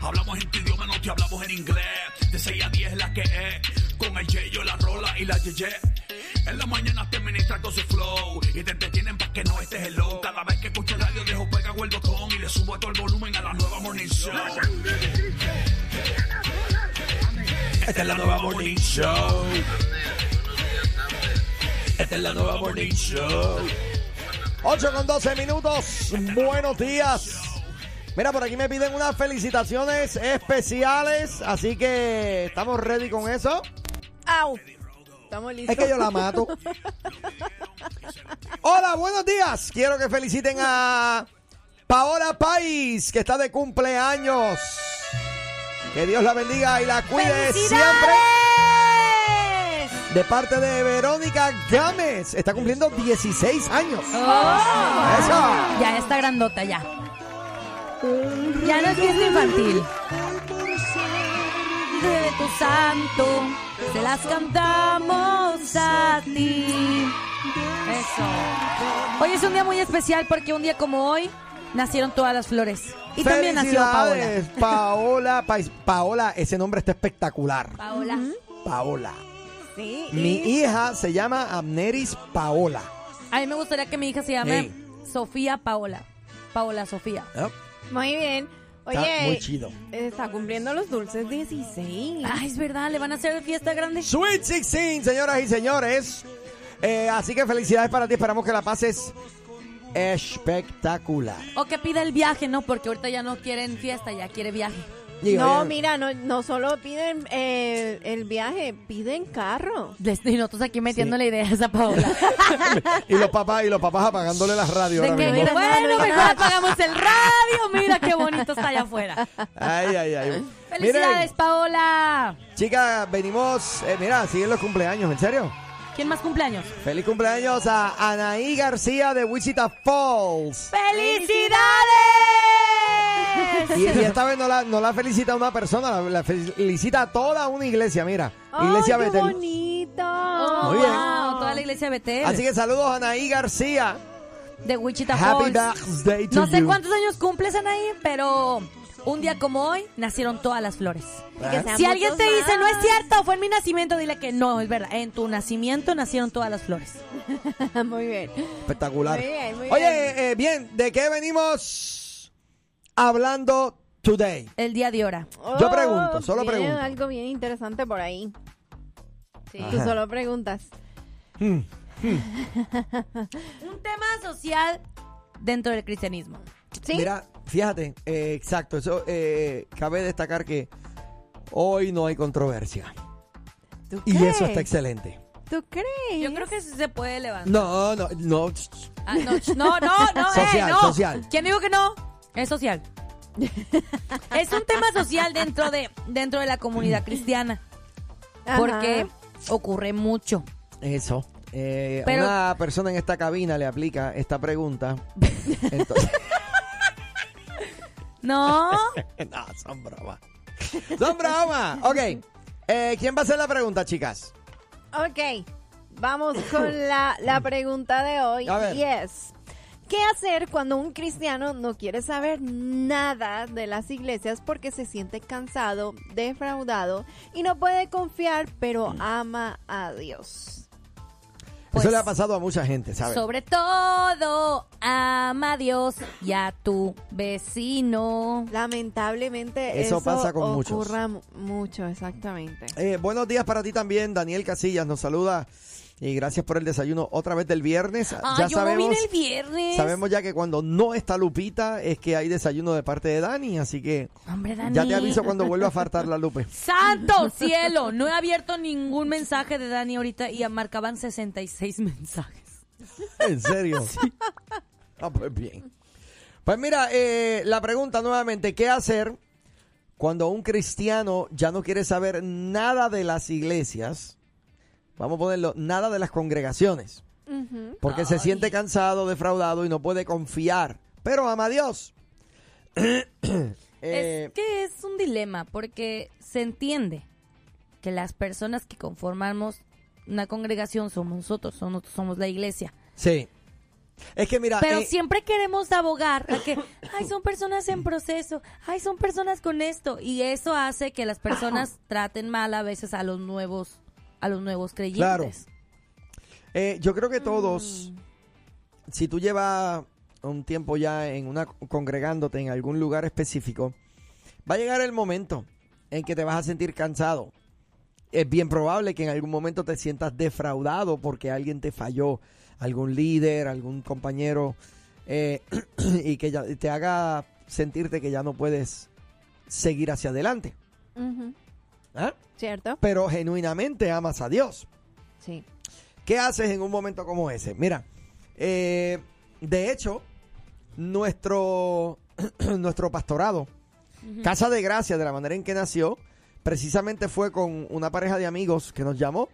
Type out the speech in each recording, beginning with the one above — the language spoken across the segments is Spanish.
Hablamos en tu idioma, no te hablamos en inglés. De 6 a 10 la que es. Con el Yeyo, la Rola y la Yeye. En la mañana te ministra con su flow. Y te entretienen para que no estés hello. Cada vez que escuches radio, dejo pegado el botón. Y le subo todo el volumen a la nueva Morning Show. Esta es la nueva Morning Show. Esta es la nueva Morning Show. 8 con 12 minutos. Buenos días. Mira, por aquí me piden unas felicitaciones especiales, así que estamos ready con eso. ¡Au! Estamos listos. Es que yo la mato. Hola, buenos días. Quiero que feliciten a Paola País, que está de cumpleaños. Que Dios la bendiga y la cuide siempre. De parte de Verónica Gámez. Está cumpliendo 16 años. Oh. Eso. Ya está grandota, ya. Ya no es fiesta infantil. De tu santo, se las cantamos a ti. Eso. Hoy es un día muy especial porque un día como hoy nacieron todas las flores. Y también nació Paola. Paola. Paola, ese nombre está espectacular. Paola. Paola. Sí. Mi y- hija se llama Amneris Paola. A mí me gustaría que mi hija se llame Hey. Sofía Paola. Paola Sofía. Yep, Muy bien. Está Oye, muy chido. está cumpliendo los dulces 16. Ay, es verdad, le van a hacer fiesta grande. Sweet 16, señoras y señores. Eh, así que felicidades para ti. Esperamos que la pases espectacular. O que pida el viaje, ¿no? Porque ahorita ya no quieren fiesta, ya quiere viaje. Digo, no, mira, no, no solo piden eh, el viaje, piden carro. Y nosotros aquí metiéndole ideas a Paola. y los papás y los papás apagándole las radios De ahora que, mismo. bueno, mejor apagamos el radio. Mira qué bonito está allá afuera. Ay, ay, ay. Felicidades, Miren, Paola. chicas, venimos. eh, mira, siguen los cumpleaños, ¿en serio? ¿Quién más cumpleaños? Feliz cumpleaños a Anaí García de Wichita Falls. ¡Felicidades! Y, y esta vez no la, no la felicita una persona, la, la felicita a toda una iglesia, mira. Iglesia ¡Ay, qué Betel. bonito! Oh, Muy bien. wow, toda la iglesia Betel. Así que saludos a Anaí García. de Wichita Happy Falls. birthday to No sé you. cuántos años cumples, Anaí, pero un día como hoy nacieron todas las flores. sean Si alguien te dice no es más". cierto, fue en mi nacimiento, dile que no, es verdad. En tu nacimiento nacieron todas las flores. muy bien. Espectacular. Muy bien, muy Oye, bien. eh, bien, ¿de qué venimos hablando today? El día de hora. Yo pregunto, solo viene pregunto. algo bien interesante por ahí. Sí, tú solo preguntas. Hmm. Un tema social dentro del cristianismo. ¿Sí? Mira, fíjate, eh, exacto, eso eh, cabe destacar que hoy no hay controversia. ¿Tú Y eso está excelente. ¿Tú crees? Yo creo que sí se puede levantar. No, no, no. Ah, no, no, no, no, eh, Social, no. social. ¿Quién dijo que no? Es social. es un tema social dentro de dentro de la comunidad cristiana Ajá. porque ocurre mucho. Eso. Eh, Pero- Una persona en esta cabina le aplica esta pregunta. Entonces, No, no, son bromas. Son bromas. Ok. Eh, ¿Quién va a hacer la pregunta, chicas? Ok, vamos con la, la pregunta de hoy. A ver. Y es, ¿qué hacer cuando un cristiano no quiere saber nada de las iglesias porque se siente cansado, defraudado y no puede confiar, pero ama a Dios? Pues, Eso le ha pasado a mucha gente, ¿sabes? sobre todo ama a Dios y a tu vecino. Lamentablemente Eso eso, pasa con muchos. mucho, exactamente. Eh, buenos días para ti también, Daniel Casillas nos saluda y gracias por el desayuno otra vez del viernes. Ah, ya yo sabemos, no vine el viernes. sabemos ya que cuando no está Lupita es que hay desayuno de parte de Dani, así que Hombre, Dani. ya te aviso cuando vuelva a faltar la Lupe. ¡Santo cielo! No he abierto ningún mensaje de Dani ahorita y marcaban 66 mensajes. ¿En serio? Ah, pues bien. Pues mira, eh, la pregunta nuevamente, ¿qué hacer cuando un cristiano ya no quiere saber nada de las iglesias? Vamos a ponerlo, nada de las congregaciones. Porque se siente cansado, defraudado y no puede confiar. Pero ama a Dios. Eh, es que es un dilema porque se entiende que las personas que conformamos una congregación somos nosotros, somos, somos la iglesia. sí. Es que mira, Pero eh, siempre queremos abogar a que, ay, son personas en proceso, ay, son personas con esto. Y eso hace que las personas traten mal a veces a los nuevos, a los nuevos creyentes. eh, yo creo que todos, si tú llevas un tiempo ya en una congregándote en algún lugar específico, va a llegar el momento en que te vas a sentir cansado. Es bien probable que en algún momento te sientas defraudado porque alguien te falló, algún líder, algún compañero, eh, y que ya te haga sentirte que ya no puedes seguir hacia adelante. ¿Ah? ¿Cierto? Pero genuinamente amas a Dios. Sí. ¿Qué haces en un momento como ese? Mira, eh, de hecho, nuestro, nuestro pastorado, Casa de Gracia, de la manera en que nació, precisamente fue con una pareja de amigos que nos llamó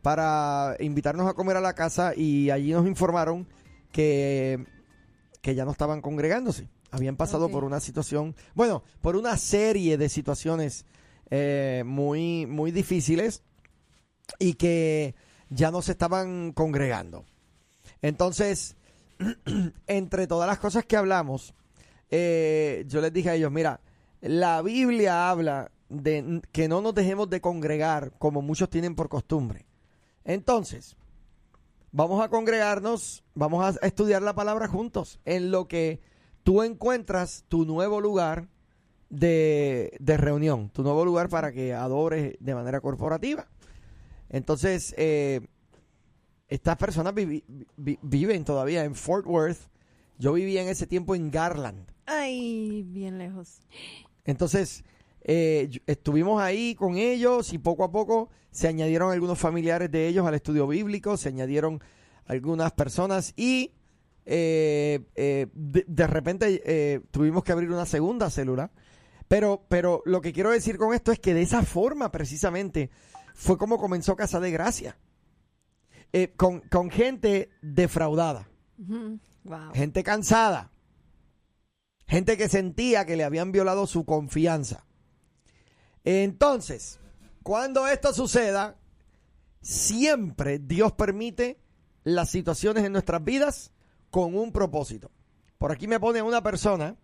para invitarnos a comer a la casa y allí nos informaron que, que ya no estaban congregándose. Habían pasado por una situación, bueno, por una serie de situaciones eh, muy, muy difíciles y que ya no se estaban congregando. Entonces, entre todas las cosas que hablamos, eh, yo les dije a ellos, mira, la Biblia habla de que no nos dejemos de congregar como muchos tienen por costumbre. Entonces, vamos a congregarnos, vamos a estudiar la palabra juntos, en lo que tú encuentras tu nuevo lugar de, de reunión, tu nuevo lugar para que adores de manera corporativa. Entonces, eh, estas personas vi- viven todavía en Fort Worth. Yo vivía en ese tiempo en Garland. Ay, bien lejos. Entonces, eh, estuvimos ahí con ellos y poco a poco se añadieron algunos familiares de ellos al estudio bíblico, se añadieron algunas personas y eh, eh, de, de repente eh, tuvimos que abrir una segunda célula. Pero, pero lo que quiero decir con esto es que de esa forma precisamente fue como comenzó Casa de Gracia. Eh, con, con gente defraudada. Wow. gente cansada, gente que sentía que le habían violado su confianza. Entonces, cuando esto suceda, siempre Dios permite las situaciones en nuestras vidas con un propósito. Por aquí me pone una persona,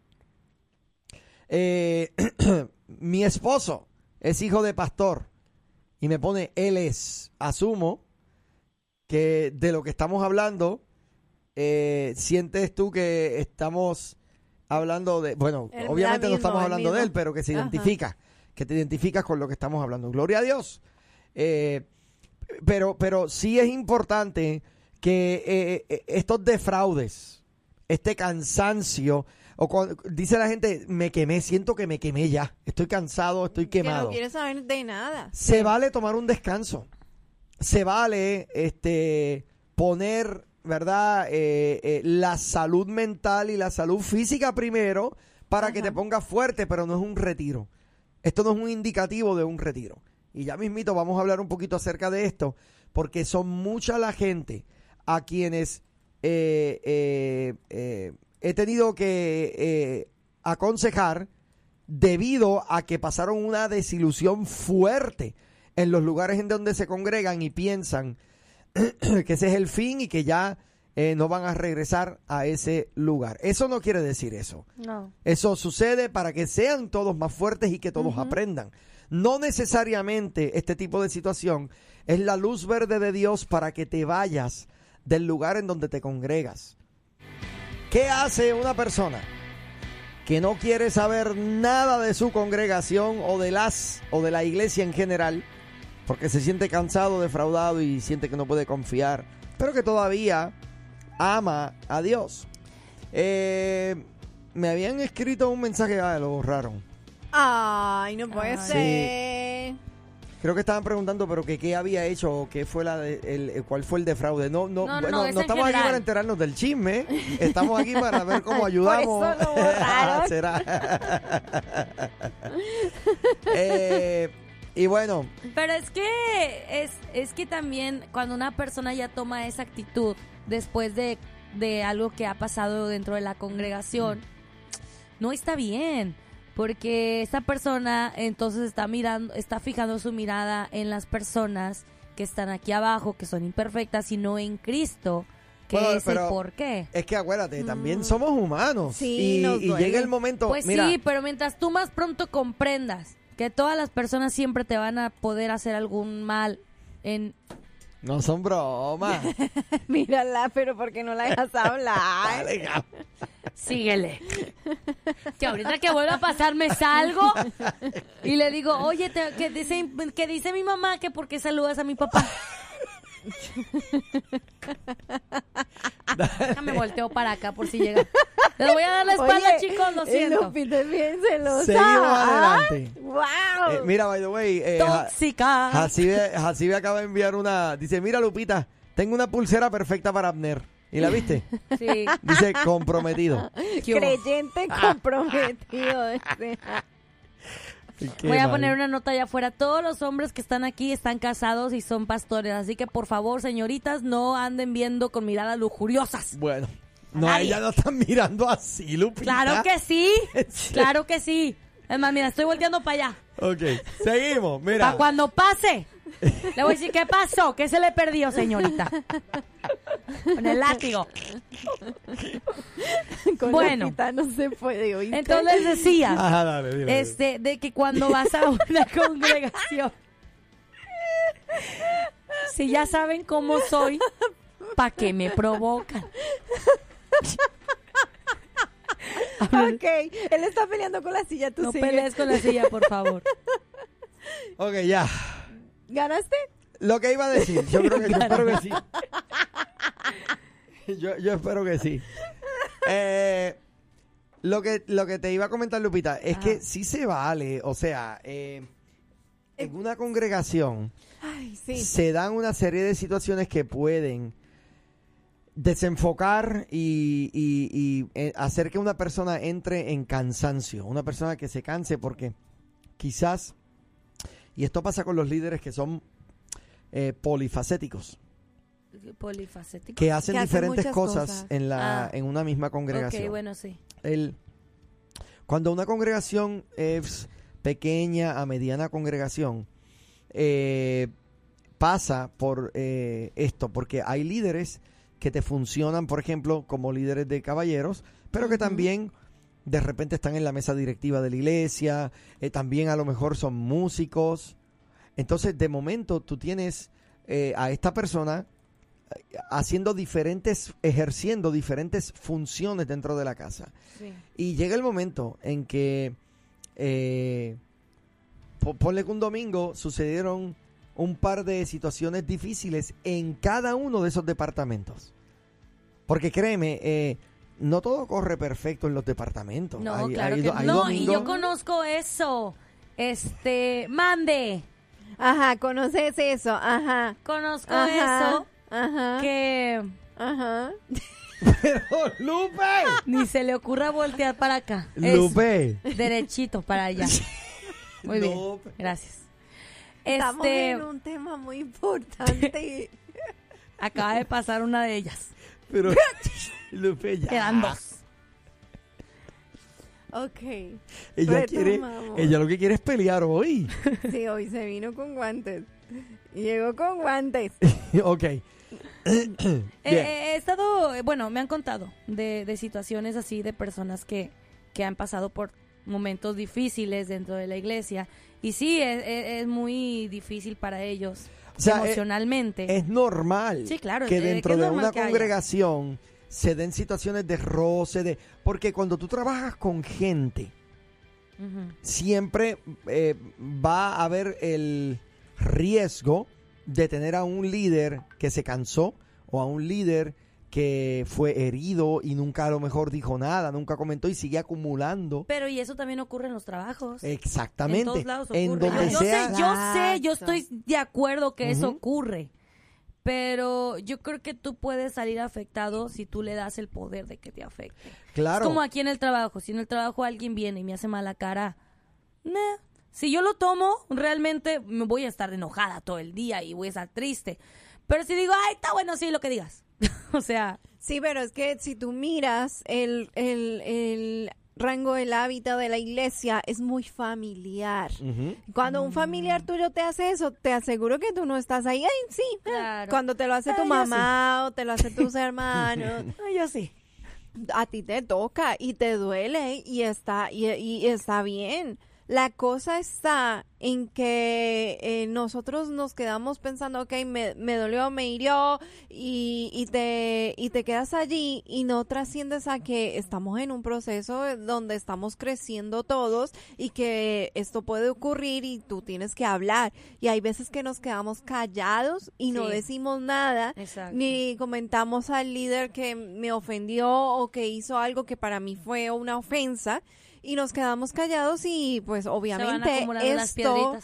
eh, mi esposo es hijo de pastor y me pone él es, asumo que de lo que estamos hablando, eh, sientes tú que estamos hablando de, bueno, El- obviamente no estamos hablando de él, pero que se Ajá. identifica, que te identificas con lo que estamos hablando. Gloria a Dios. Eh, pero, pero sí es importante que eh, estos defraudes, este cansancio, o cuando, dice la gente, me quemé, siento que me quemé ya, estoy cansado, estoy Que quemado. no quiere saber de nada. Se vale tomar un descanso. Se vale este poner, ¿verdad? Eh, eh, la salud mental y la salud física primero para que te pongas fuerte, pero no es un retiro. Esto no es un indicativo de un retiro. Y ya mismito vamos a hablar un poquito acerca de esto, porque son mucha la gente a quienes eh, eh, eh, he tenido que eh, aconsejar debido a que pasaron una desilusión fuerte en los lugares en donde se congregan y piensan que ese es el fin y que ya eh, no van a regresar a ese lugar. Eso no quiere decir eso. No. Eso sucede para que sean todos más fuertes y que todos aprendan. No necesariamente este tipo de situación es la luz verde de Dios para que te vayas del lugar en donde te congregas. ¿Qué hace una persona que no quiere saber nada de su congregación o de las o de la iglesia en general porque se siente cansado, defraudado y siente que no puede confiar, pero que todavía ama a Dios? Eh, me habían escrito un mensaje, ah, lo borraron. Ay, no puede Ay. ser. Creo que estaban preguntando, pero que qué había hecho o qué fue la de- el, el- cuál fue el defraude. No, no, No, no, bueno, no, no, es en estamos aquí para enterarnos del chisme. Estamos aquí para ver cómo ayudamos. eso lo borraron. Será. Eh, y bueno, Pero es que es, es que también cuando una persona ya toma esa actitud después de, de algo que ha pasado dentro de la congregación, no está bien. Porque esa persona entonces está mirando, está fijando su mirada en las personas que están aquí abajo, que son imperfectas, y no en Cristo, Bueno, es el por qué. Es que acuérdate, también somos humanos. Sí, y, nos y duele. llega el momento. Pues mira, sí, pero mientras tú más pronto comprendas que todas las personas siempre te van a poder hacer algún mal en no son bromas. Mírala, pero ¿por qué no la dejas hablar? Síguele. Que ahorita que vuelva a pasar me salgo y le digo, oye, te- que dice, que dice mi mamá que por qué saludas a mi papá. Déjame volteo para acá por si llega. Les voy a dar la espalda, Oye, chicos, lo siento. Lupita es bien celosa. Seguimos Ah, adelante. ¡Wow! Eh, mira, by the way, eh, Tóxica. Jacibe, Jacibe acaba de enviar una. Dice: Mira, Lupita, tengo una pulsera perfecta para Abner. ¿Y la viste? Sí. Dice: comprometido. Creyente comprometido. este. Voy a mal. poner una nota allá afuera. Todos los hombres que están aquí están casados y son pastores. Así que, por favor, señoritas, no anden viendo con miradas lujuriosas. Bueno. No, nadie. ella no están mirando así, Lupita. Claro que sí. Claro que sí. Es más, mira, estoy volteando para allá. Ok, seguimos. Mira. Para cuando pase, le voy a decir, ¿qué pasó? ¿Qué se le perdió, señorita? Con el látigo. Con Bueno. No se puede oír. Entonces decía, Ajá, dale, dile, dile. este, de que cuando vas a una congregación, si ya saben cómo soy, ¿para qué me provocan? Ok, él está peleando con la silla, tú No sigue. pelees con la silla, por favor. Ok, ya. ¿Ganaste? Lo que iba a decir, yo creo que yo espero que sí. Yo, yo espero que sí. Eh, lo que lo que te iba a comentar, Lupita, es que sí se vale. O sea, eh, en una congregación Ay, sí. se dan una serie de situaciones que pueden desenfocar y, y- y, eh, hacer que una persona entre en cansancio. Una persona que se canse porque quizás, y esto pasa con los líderes que son eh, polifacéticos, Polifacético. que hacen Que diferentes cosas, cosas. en la Ah. en una misma congregación. Ok, bueno, sí. El- cuando una congregación es pequeña a mediana congregación, eh, pasa por eh, esto, porque hay líderes que te funcionan, por ejemplo, como líderes de caballeros, pero que también de repente están en la mesa directiva de la iglesia, eh, también a lo mejor son músicos. Entonces, de momento, tú tienes eh, a esta persona eh, haciendo diferentes, ejerciendo diferentes funciones dentro de la casa. sí. Y llega el momento en que, eh, po- ponle que un domingo sucedieron un par de situaciones difíciles en cada uno de esos departamentos. Porque créeme, eh, no todo corre perfecto en los departamentos. No, Hay- claro hay que do- hay no. Y yo conozco eso. Este, mande. Ajá, conoces eso, ajá. Conozco Ajá. eso. Ajá. Que Ajá. Pero, Lupe, ni se le ocurra voltear para acá. Es Lupe. derechito para allá. Muy bien. Gracias. Estamos Este, en un tema muy importante. acaba de pasar una de ellas. Pero, Lupe, ya. Quedan dos. Ok. Ella quiere, ella lo que quiere es pelear hoy. Sí, hoy se vino con guantes. Llegó con guantes. ok. Eh, he estado, bueno, me han contado de, de situaciones así de personas que, que han pasado por momentos difíciles dentro de la iglesia. Y sí, es, es- es muy difícil para ellos O sea, eh, emocionalmente. Es normal Sí, claro, que que dentro de una haya. Se den situaciones de roce, de porque cuando tú trabajas con gente, siempre eh, va a haber el riesgo de tener a un líder que se cansó o a un líder que fue herido y nunca a lo mejor dijo nada, nunca comentó y sigue acumulando. Pero y eso también ocurre en los trabajos. Exactamente. En todos lados En donde yo, sea. sé, yo sé, yo estoy de acuerdo que eso ocurre. Pero yo creo que tú puedes salir afectado si tú le das el poder de que te afecte. Claro. Es como aquí en el trabajo. Si en el trabajo alguien viene y me hace mala cara, nah. si yo lo tomo, realmente me voy a estar enojada todo el día y voy a estar triste. Pero si digo, ay, está bueno, sí, lo que digas. o sea, Sí, pero es que si tú miras el, el, el rango el hábito de la iglesia es muy familiar. Cuando un Mm. familiar tuyo te hace eso, te aseguro que tú no estás ahí. Ay, sí. eh. Claro. Cuando te lo hace tu mamá o te lo hace tus hermanos, Ay, yo sí. a ti te toca y te duele y está y, y está bien. La cosa está en que eh, nosotros nos quedamos pensando, ok, me, me dolió, me hirió y, y, te, y te quedas allí y no trasciendes a que estamos en un proceso donde estamos creciendo todos y que esto puede ocurrir y tú tienes que hablar. Y hay veces que nos quedamos callados y no decimos nada Exacto. ni comentamos al líder que me ofendió o que hizo algo que para mí fue una ofensa y nos quedamos callados y pues obviamente esto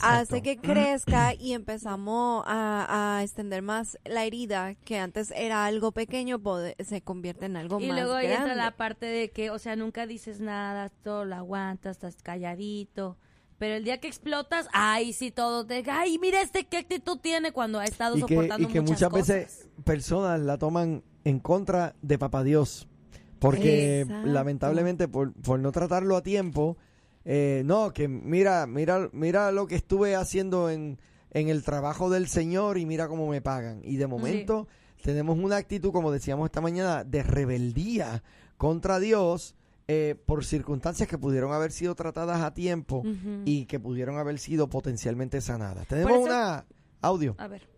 hace que crezca y empezamos a, a extender más la herida que antes era algo pequeño se convierte en algo Y más luego ahí grande. entra la parte de que, o sea, nunca dices nada, todo lo aguantas, estás calladito. Pero el día que explotas, ay, sí, todo te... Ay, mira este qué actitud tiene cuando ha estado Y que, soportando y que muchas, muchas cosas. veces personas la toman en contra de Papá Dios. Porque Exacto. lamentablemente por, por no tratarlo a tiempo, eh, no, que mira, mira, mira lo que estuve haciendo en, en el trabajo del Señor y mira cómo me pagan. Y de momento tenemos una actitud, como decíamos esta mañana, de rebeldía contra Dios eh, por circunstancias que pudieron haber sido tratadas a tiempo y que pudieron haber sido potencialmente sanadas. Tenemos eso- una audio. A ver.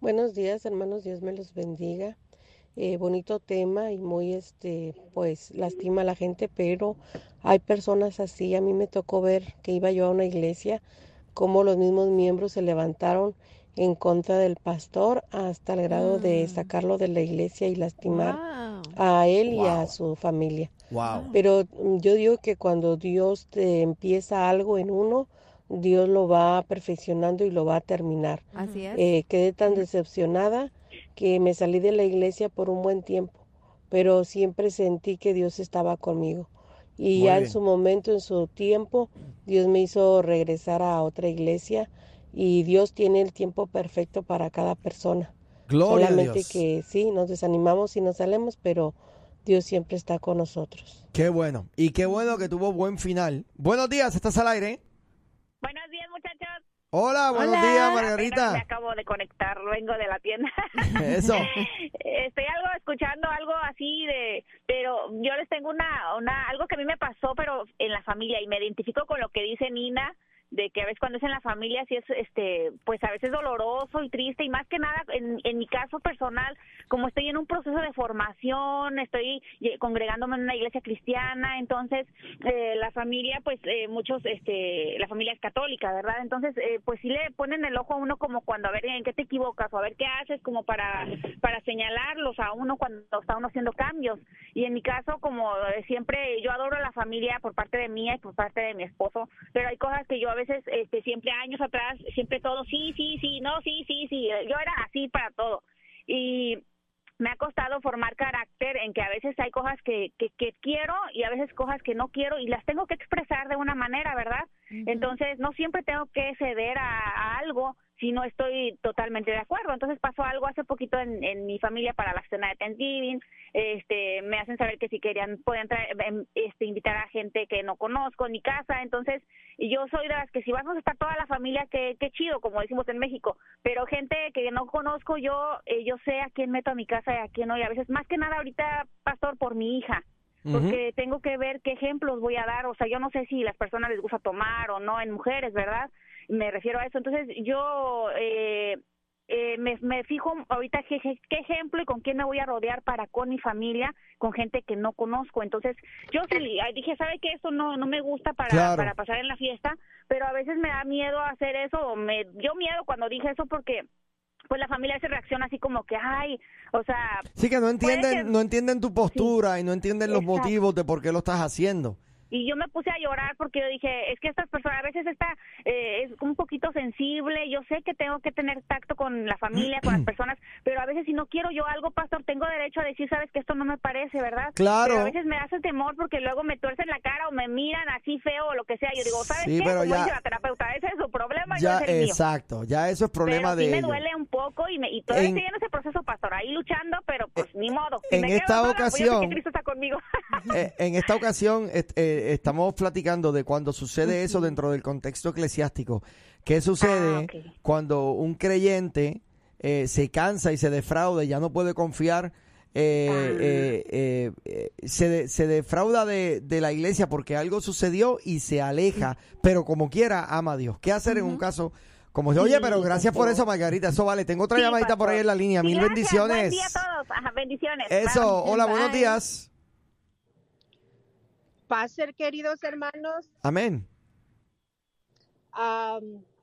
Buenos días, hermanos, Dios me los bendiga. Eh, bonito tema y muy, este, pues, lastima a la gente, pero hay personas así. A mí me tocó ver que iba yo a una iglesia, cómo los mismos miembros se levantaron en contra del pastor hasta el grado de Mm. sacarlo de la iglesia y lastimar Wow. a él y a su familia. Wow. Pero mm, yo digo que cuando Dios te empieza algo en uno, Dios lo va perfeccionando y lo va a terminar. Así es. Eh, quedé tan decepcionada que me salí de la iglesia por un buen tiempo, pero siempre sentí que Dios estaba conmigo. Y Muy ya en su momento, en su tiempo, Dios me hizo regresar a otra iglesia y Dios tiene el tiempo perfecto para cada persona. Gloria a Solamente Dios. que sí, nos desanimamos y nos salemos, pero Dios siempre está con nosotros. Qué bueno. Y qué bueno que tuvo buen final. Buenos días, estás al aire. Buenos días, muchachos. Hola, buenos Hola. días, Apenas me Margarita. acabo de conectar, vengo de la tienda. Eso. Estoy algo escuchando algo así de, pero yo les tengo una, una, algo que a mí me pasó, pero en la familia y me identifico con lo que dice Nina de que a veces cuando es en la familia sí es este pues a veces doloroso y triste y más que nada en, en mi caso personal como estoy en un proceso de formación estoy eh, congregándome en una iglesia cristiana entonces eh, la familia pues eh, muchos este la familia es católica verdad entonces eh, pues sí le ponen el ojo a uno como cuando a ver en qué te equivocas o a ver qué haces como para para señalarlos a uno cuando está uno haciendo cambios. Y en mi caso como eh, siempre yo adoro a la familia por parte de mía y por parte de mi esposo pero hay cosas que yo a este siempre años atrás siempre todo sí sí sí no sí sí sí yo era así para todo y me ha costado formar carácter en que a veces hay cosas que, que, que quiero y a veces cosas que no quiero y las tengo que expresar de una manera, ¿verdad? Entonces no siempre tengo que ceder a, a algo si no estoy totalmente de acuerdo. Entonces pasó algo hace poquito en, en mi familia para la cena de Thanksgiving. Este, me hacen saber que si querían podían traer, em, este, invitar a gente que no conozco en mi casa. Entonces yo soy de las que si vamos a estar toda la familia, qué, qué chido, como decimos en México. Pero gente que no conozco, yo eh, yo sé a quién meto a mi casa y a quién no. Y a veces, más que nada ahorita, pastor, por mi hija porque tengo que ver qué ejemplos voy a dar, o sea, yo no sé si las personas les gusta tomar o no en mujeres, ¿verdad? Me refiero a eso. Entonces, yo eh, eh, me, me fijo ahorita qué, ejemplo y con quién me voy a rodear para con mi familia, con gente que no conozco. Entonces, yo sí dije, ¿sabe qué? Esto no, no me gusta para, Claro. para pasar en la fiesta, pero a veces me da miedo hacer eso, o me dio miedo cuando dije eso porque pues la familia se reacciona así como que, ay, o sea, Sí que no entienden, que- no entienden tu postura y no entienden los Exacto. motivos de por qué lo estás haciendo. Y yo me puse a llorar porque yo dije, es que estas personas, a veces está, eh, es un poquito sensible, yo sé que tengo que tener tacto con la familia, con las personas, pero a veces si no quiero yo algo, pastor, tengo derecho a decir, sabes que esto no me parece, ¿verdad? Claro. Pero a veces me hace temor porque luego me tuercen la cara o me miran así feo o lo que sea, yo digo, ¿sabes Sí, qué? pero Como ya- dice la terapeuta, ese es su problema Ya, no es el mío. exacto, ya eso es problema pero de sí me ellos. duele un poco y, me, y todavía En- estoy en ese proceso, pastor, ahí luchando, pero pues ni modo. Si en me quedo esta sola, pues yo sé que ocasión- Cristo está conmigo. eh, en esta ocasión est- eh, estamos platicando de cuando sucede eso dentro del contexto eclesiástico. ¿Qué sucede Ah, cuando un creyente eh, se cansa y se defrauda y ya no puede confiar? eh, Ah. eh, eh, eh, se, de- se defrauda de, de la iglesia porque algo sucedió y se aleja, pero como quiera ama a Dios. ¿Qué hacer en un caso como oye, pero gracias por eso, Margarita. Eso vale. Tengo otra Sí, llamadita por ahí en la línea. Mil gracias. bendiciones. Buen día a todos. Bendiciones. Eso, hola, buenos días. Paz, queridos hermanos. Amén.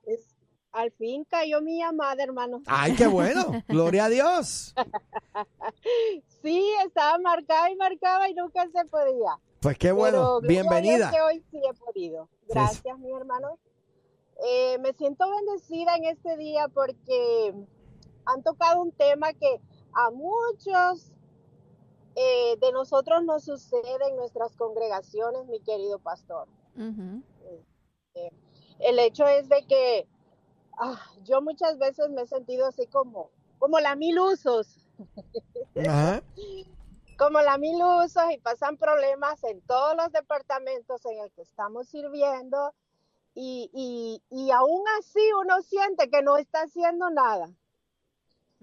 Es- al fin cayó mi llamada, hermano. Ay, qué bueno. Gloria a Dios. Sí, estaba marcada y marcaba y nunca se podía. Pues qué Pero bueno. gloria a Dios Bienvenida. que hoy sí he podido. Gracias, mi hermano. Eh, me siento bendecida en este día porque han tocado un tema que a muchos eh, de nosotros nos sucede en nuestras congregaciones, mi querido pastor. Ujú. El hecho es de que ah, yo muchas veces me he sentido así como, como la mil usos, como la mil usos y pasan problemas en todos los departamentos en el que estamos sirviendo y, y, y aún así uno siente que no está haciendo nada.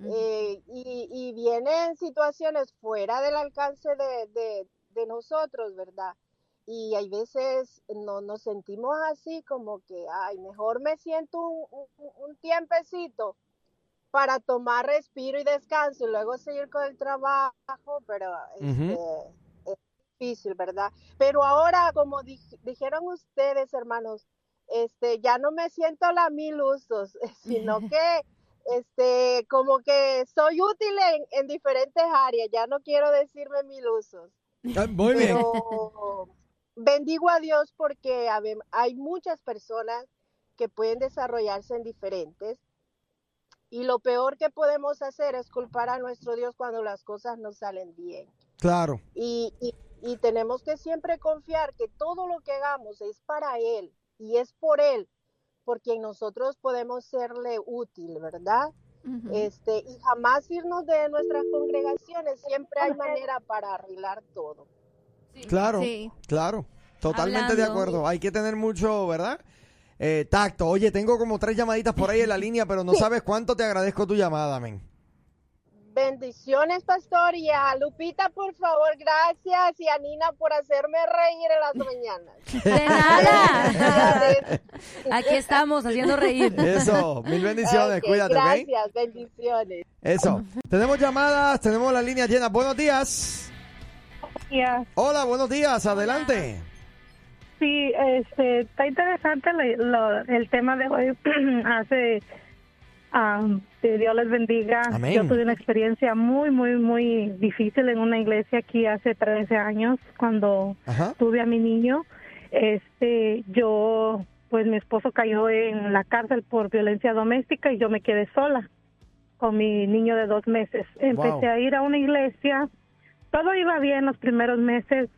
Eh, y, y vienen situaciones fuera del alcance de, de- de nosotros, ¿verdad? Y hay veces no, nos sentimos así como que, ay, mejor me siento un, un- un tiempecito para tomar respiro y descanso y luego seguir con el trabajo, pero este, es difícil, ¿verdad? Pero ahora, como dij- dijeron ustedes, hermanos, este, ya no me siento la mil usos, sino que este, como que soy útil en, en diferentes áreas, ya no quiero decirme mil usos, Ah, Muy bien. bendigo a Dios porque hay muchas personas que pueden desarrollarse en diferentes y lo peor que podemos hacer es culpar a nuestro Dios cuando las cosas no salen bien. Claro. Y, y- y tenemos que siempre confiar que todo lo que hagamos es para Él y es por Él, porque en nosotros podemos serle útil, ¿verdad? Este, y jamás irnos de nuestras congregaciones, siempre hay manera para arreglar todo. Claro. Sí. Claro. Totalmente de acuerdo. Hay que tener mucho, ¿verdad? Eh, tacto. Oye, tengo como tres llamaditas por ahí en la línea, pero no sabes cuánto te agradezco tu llamada, amén. Bendiciones, pastor, y a Lupita, por favor, gracias, y a Nina por hacerme reír en las mañanas. De nada. Aquí estamos haciendo reír. Eso. Mil bendiciones. Ok, Cuídate. Gracias, bendiciones. Eso. tenemos llamadas, tenemos las líneas llenas. Buenos días. Hola, buenos días. Adelante. Sí, este, está interesante lo- lo- el tema de hoy. Hace, am, que Dios les bendiga. Amén. Yo tuve una experiencia muy, muy, muy difícil en una iglesia aquí hace 13 años cuando Ajá. tuve a mi niño. Este, yo, pues mi esposo cayó en la cárcel por violencia doméstica y yo me quedé sola con mi niño de dos meses. Empecé Wow. a ir a una iglesia. Todo iba bien los primeros meses.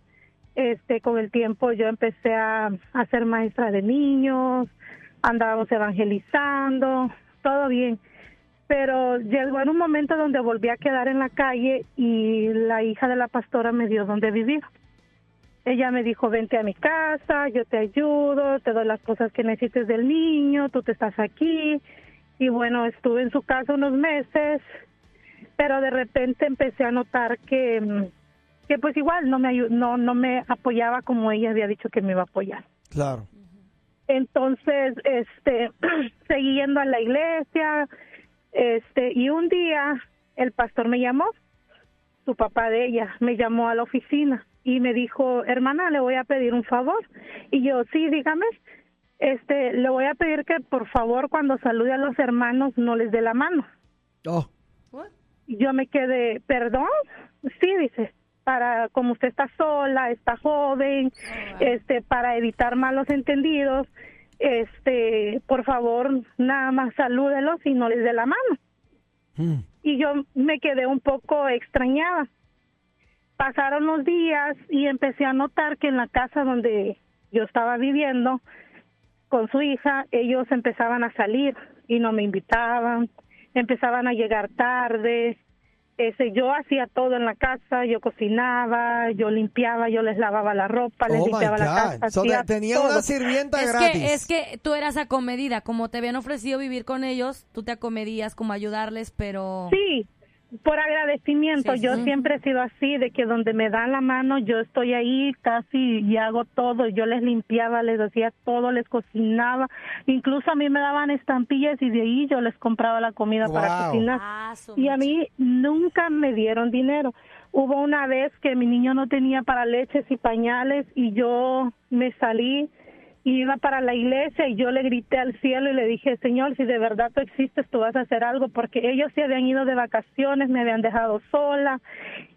Este, con el tiempo yo empecé a, a ser maestra de niños, andábamos evangelizando, todo bien. Pero llegó en un momento donde volví a quedar en la calle y la hija de la pastora me dio donde vivir. Ella me dijo, vente a mi casa, yo te ayudo, te doy las cosas que necesites del niño, tú te estás aquí. Y bueno, estuve en su casa unos meses, pero de repente empecé a notar que, que pues igual no me, no, no me apoyaba como ella había dicho que me iba a apoyar. Claro. Entonces, este, seguí yendo a la iglesia, este, y un día el pastor me llamó, su papá de ella, me llamó a la oficina y me dijo, hermana, le voy a pedir un favor. Y yo, sí, dígame, este, le voy a pedir que por favor cuando salude a los hermanos no les dé la mano. Oh. Yo me quedé, perdón, sí, dice, para como usted está sola, está joven, este, para evitar malos entendidos, este, por favor, nada más salúdelos y no les dé la mano. Mm. Y yo me quedé un poco extrañada. Pasaron los días y empecé a notar que en la casa donde yo estaba viviendo con su hija, ellos empezaban a salir y no me invitaban, empezaban a llegar tarde, ese, yo hacía todo en la casa, yo cocinaba, yo limpiaba, yo les lavaba la ropa, les Oh, limpiaba la casa. So, hacía tenía todo. una sirvienta Es gratis. que, es que tú eras acomedida, como te habían ofrecido vivir con ellos, tú te acomedías como ayudarles, pero... Sí, por agradecimiento. Sí, yo sí. siempre he sido así, de que donde me dan la mano, yo estoy ahí casi y hago todo. Yo les limpiaba, les hacía todo, les cocinaba. Incluso a mí me daban estampillas y de ahí yo les compraba la comida para cocinar. Ah, Y a mí nunca me dieron dinero. Hubo una vez que mi niño no tenía para leches y pañales y yo me salí y iba para la iglesia y yo le grité al cielo y le dije, Señor, si de verdad tú existes, tú vas a hacer algo, porque ellos se habían ido de vacaciones, me habían dejado sola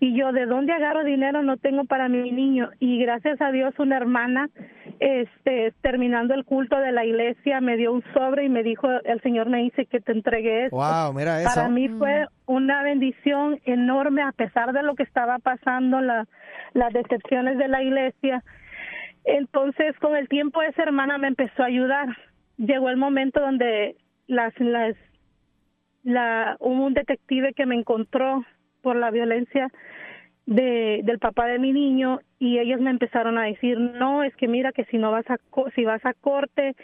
y yo, ¿de dónde agarro dinero? No tengo para mi niño. Y gracias a Dios, una hermana, este, terminando el culto de la iglesia, me dio un sobre y me dijo, el Señor me dice que te entregué esto. Wow, mira eso. Para mí fue una bendición enorme a pesar de lo que estaba pasando, la, las decepciones de la iglesia. Entonces, con el tiempo esa hermana me empezó a ayudar. Llegó el momento donde las, las, la, hubo un detective que me encontró por la violencia de, del papá de mi niño y ellos me empezaron a decir no es que mira que si no vas a co- si vas a corte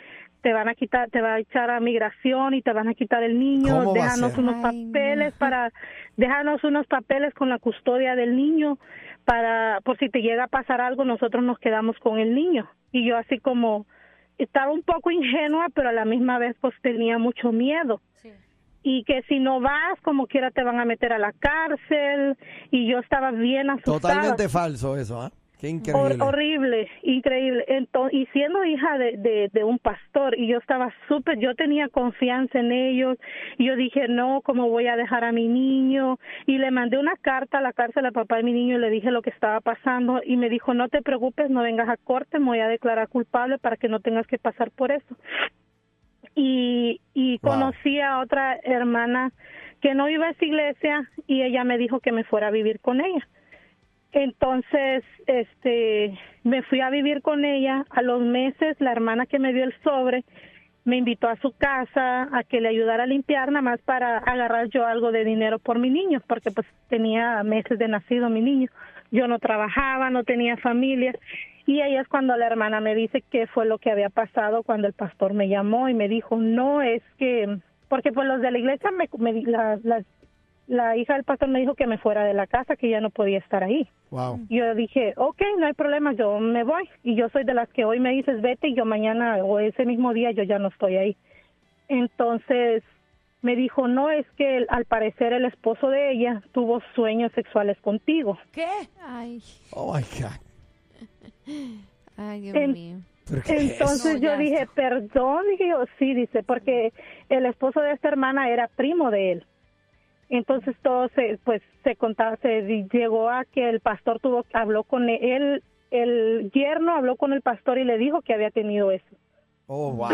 te van a quitar te va a echar a migración y te van a quitar el niño ¿Cómo va a déjanos unos Ay, papeles para déjanos unos papeles con la custodia del niño para por si te llega a pasar algo nosotros nos quedamos con el niño y yo así como estaba un poco ingenua pero a la misma vez pues tenía mucho miedo. Sí. Y que si no vas como quiera te van a meter a la cárcel y yo estaba bien asustada Totalmente falso eso, ¿ah? Qué increíble. horrible, increíble. Entonces, y siendo hija de, de, de un pastor, y yo estaba súper, yo tenía confianza en ellos, y yo dije, no, ¿cómo voy a dejar a mi niño? Y le mandé una carta a la cárcel al papá de mi niño y le dije lo que estaba pasando, y me dijo, no te preocupes, no vengas a corte, me voy a declarar culpable para que no tengas que pasar por eso. Y, conocí a otra hermana que no iba a esa iglesia, y ella me dijo que me fuera a vivir con ella. Entonces, este, me fui a vivir con ella. A los meses, la hermana que me dio el sobre me invitó a su casa a que le ayudara a limpiar, nada más para agarrar yo algo de dinero por mi niño, porque pues tenía meses de nacido mi niño. Yo no trabajaba, no tenía familia. Y ahí es cuando la hermana me dice qué fue lo que había pasado cuando el pastor me llamó y me dijo, no, es que, porque pues los de la iglesia, me, me- la, la, la hija del pastor me dijo que me fuera de la casa, que ya no podía estar ahí. Wow. Yo dije, ok, no hay problema, yo me voy. Y yo soy de las que hoy me dices vete y yo mañana o ese mismo día yo ya no estoy ahí. Entonces me dijo, no, es que el- al parecer el esposo de ella tuvo sueños sexuales contigo. ¿Qué? Ay, Oh my God. Ay, Dios En- mío. ¿Pero qué es Entonces No, yo ya dije, perdón, dije yo, sí, dice, porque el esposo de esta hermana era primo de él. Entonces todo se, pues, se contaba, se llegó a que el pastor tuvo, habló con él, el yerno habló con el pastor y le dijo que había tenido eso. Oh, wow.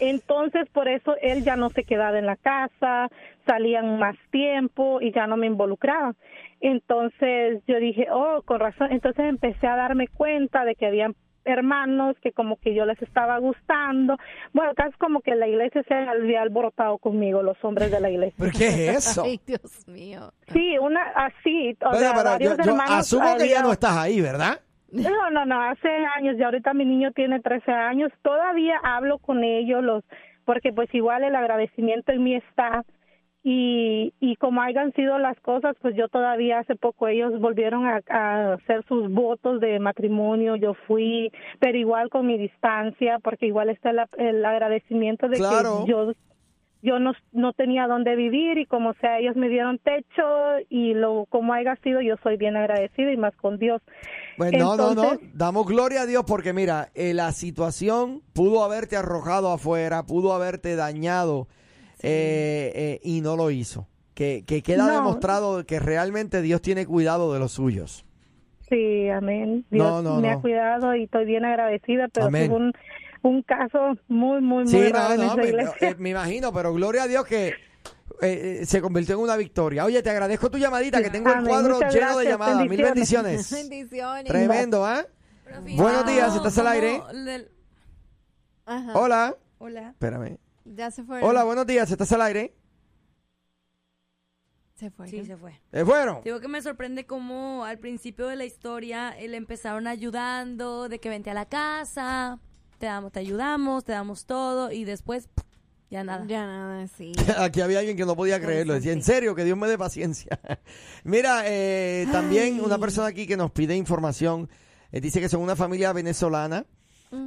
Entonces, por eso él ya no se quedaba en la casa, salían más tiempo y ya no me involucraba. Entonces, yo dije, oh, con razón. Entonces empecé a darme cuenta de que habían hermanos que como que yo les estaba gustando. Bueno, casi como que la iglesia se había alborotado conmigo, los hombres de la iglesia. ¿Pero qué es eso? Ay, Dios mío. Sí, una así, o sea, pero yo, asumo que ya no estás ahí, ¿verdad? No, no, no, hace años, y ahorita mi niño tiene 13 años, todavía hablo con ellos, los porque pues igual el agradecimiento en mí está y, y como hayan sido las cosas, pues yo todavía hace poco ellos volvieron a, a hacer sus votos de matrimonio, yo fui, pero igual con mi distancia, porque igual está el, el agradecimiento de Claro. que yo yo no, no tenía dónde vivir y como sea ellos me dieron techo y lo como haya sido yo soy bien agradecida y más con Dios. Pues no, no, no. Damos gloria a Dios porque mira, eh, la situación pudo haberte arrojado afuera, pudo haberte dañado eh, eh, y no lo hizo. Que, que queda No. demostrado que realmente Dios tiene cuidado de los suyos. Sí, amén. Dios No, no, me ha cuidado y estoy bien agradecida, pero Amén. tuve un, caso muy, muy, muy Sí, raro no, en no, esa me, iglesia. eh, me imagino, pero gloria a Dios que eh, eh, se convirtió en una victoria. Oye, te agradezco tu llamadita, que tengo el Amén. cuadro Muchas lleno de gracias, llamadas. Mil bendiciones. bendiciones. Bendiciones. Tremendo, ¿ah? Pero Buenos días, ¿cómo- ¿estás al aire? le- Ajá. Hola. Hola. Espérame. Ya se fue. Hola, buenos días, ¿estás al aire? Se fue. Sí, se fue. ¿Se fueron? Digo que me sorprende cómo al principio de la historia le empezaron ayudando, de que vente a la casa, te damos, te ayudamos, te damos todo y después ya nada. Ya nada, sí. Aquí había alguien que no podía creerlo. Decía, en serio, que Dios me dé paciencia. Mira, eh, también una persona aquí que nos pide información. eh, dice que son una familia venezolana.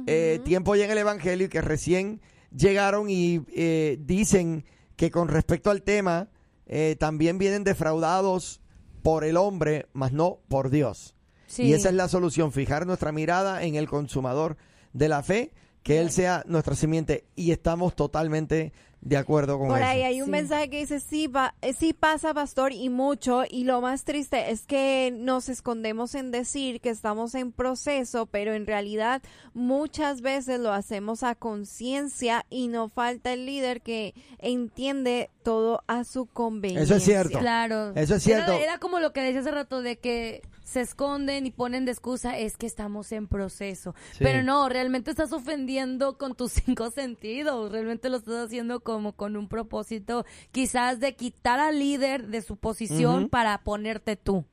eh, tiempo ya en el Evangelio y que recién llegaron y eh, dicen que con respecto al tema eh, también vienen defraudados por el hombre, más no por Dios. Sí. Y esa es la solución, fijar nuestra mirada en el consumador de la fe, que Él sea nuestra simiente. Y estamos totalmente de acuerdo con Por eso. ahí hay un Sí. mensaje que dice, sí, va, eh, sí pasa, pastor, y mucho, y lo más triste es que nos escondemos en decir que estamos en proceso, pero en realidad muchas veces lo hacemos a conciencia y no falta el líder que entiende todo a su conveniencia. Eso es cierto. Claro. Eso es Era- cierto. Era, como lo que decía hace rato de que se esconden y ponen de excusa es que estamos en proceso. Sí. Pero no, realmente estás ofendiendo con tus cinco sentidos. Realmente lo estás haciendo como con un propósito quizás de quitar al líder de su posición para ponerte tú.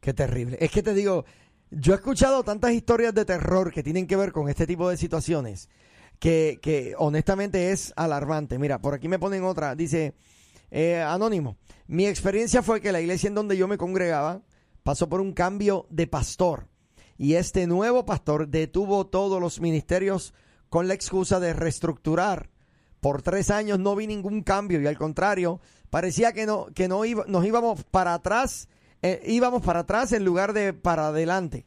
Qué terrible. Es que te digo, yo he escuchado tantas historias de terror que tienen que ver con este tipo de situaciones que, que honestamente es alarmante. Mira, por aquí me ponen otra. Dice, eh, Anónimo, mi experiencia fue que la iglesia en donde yo me congregaba pasó por un cambio de pastor. Y este nuevo pastor detuvo todos los ministerios con la excusa de reestructurar. Por tres años no vi ningún cambio y al contrario, parecía que no, que no iba- nos íbamos para atrás, eh, íbamos para atrás en lugar de para adelante.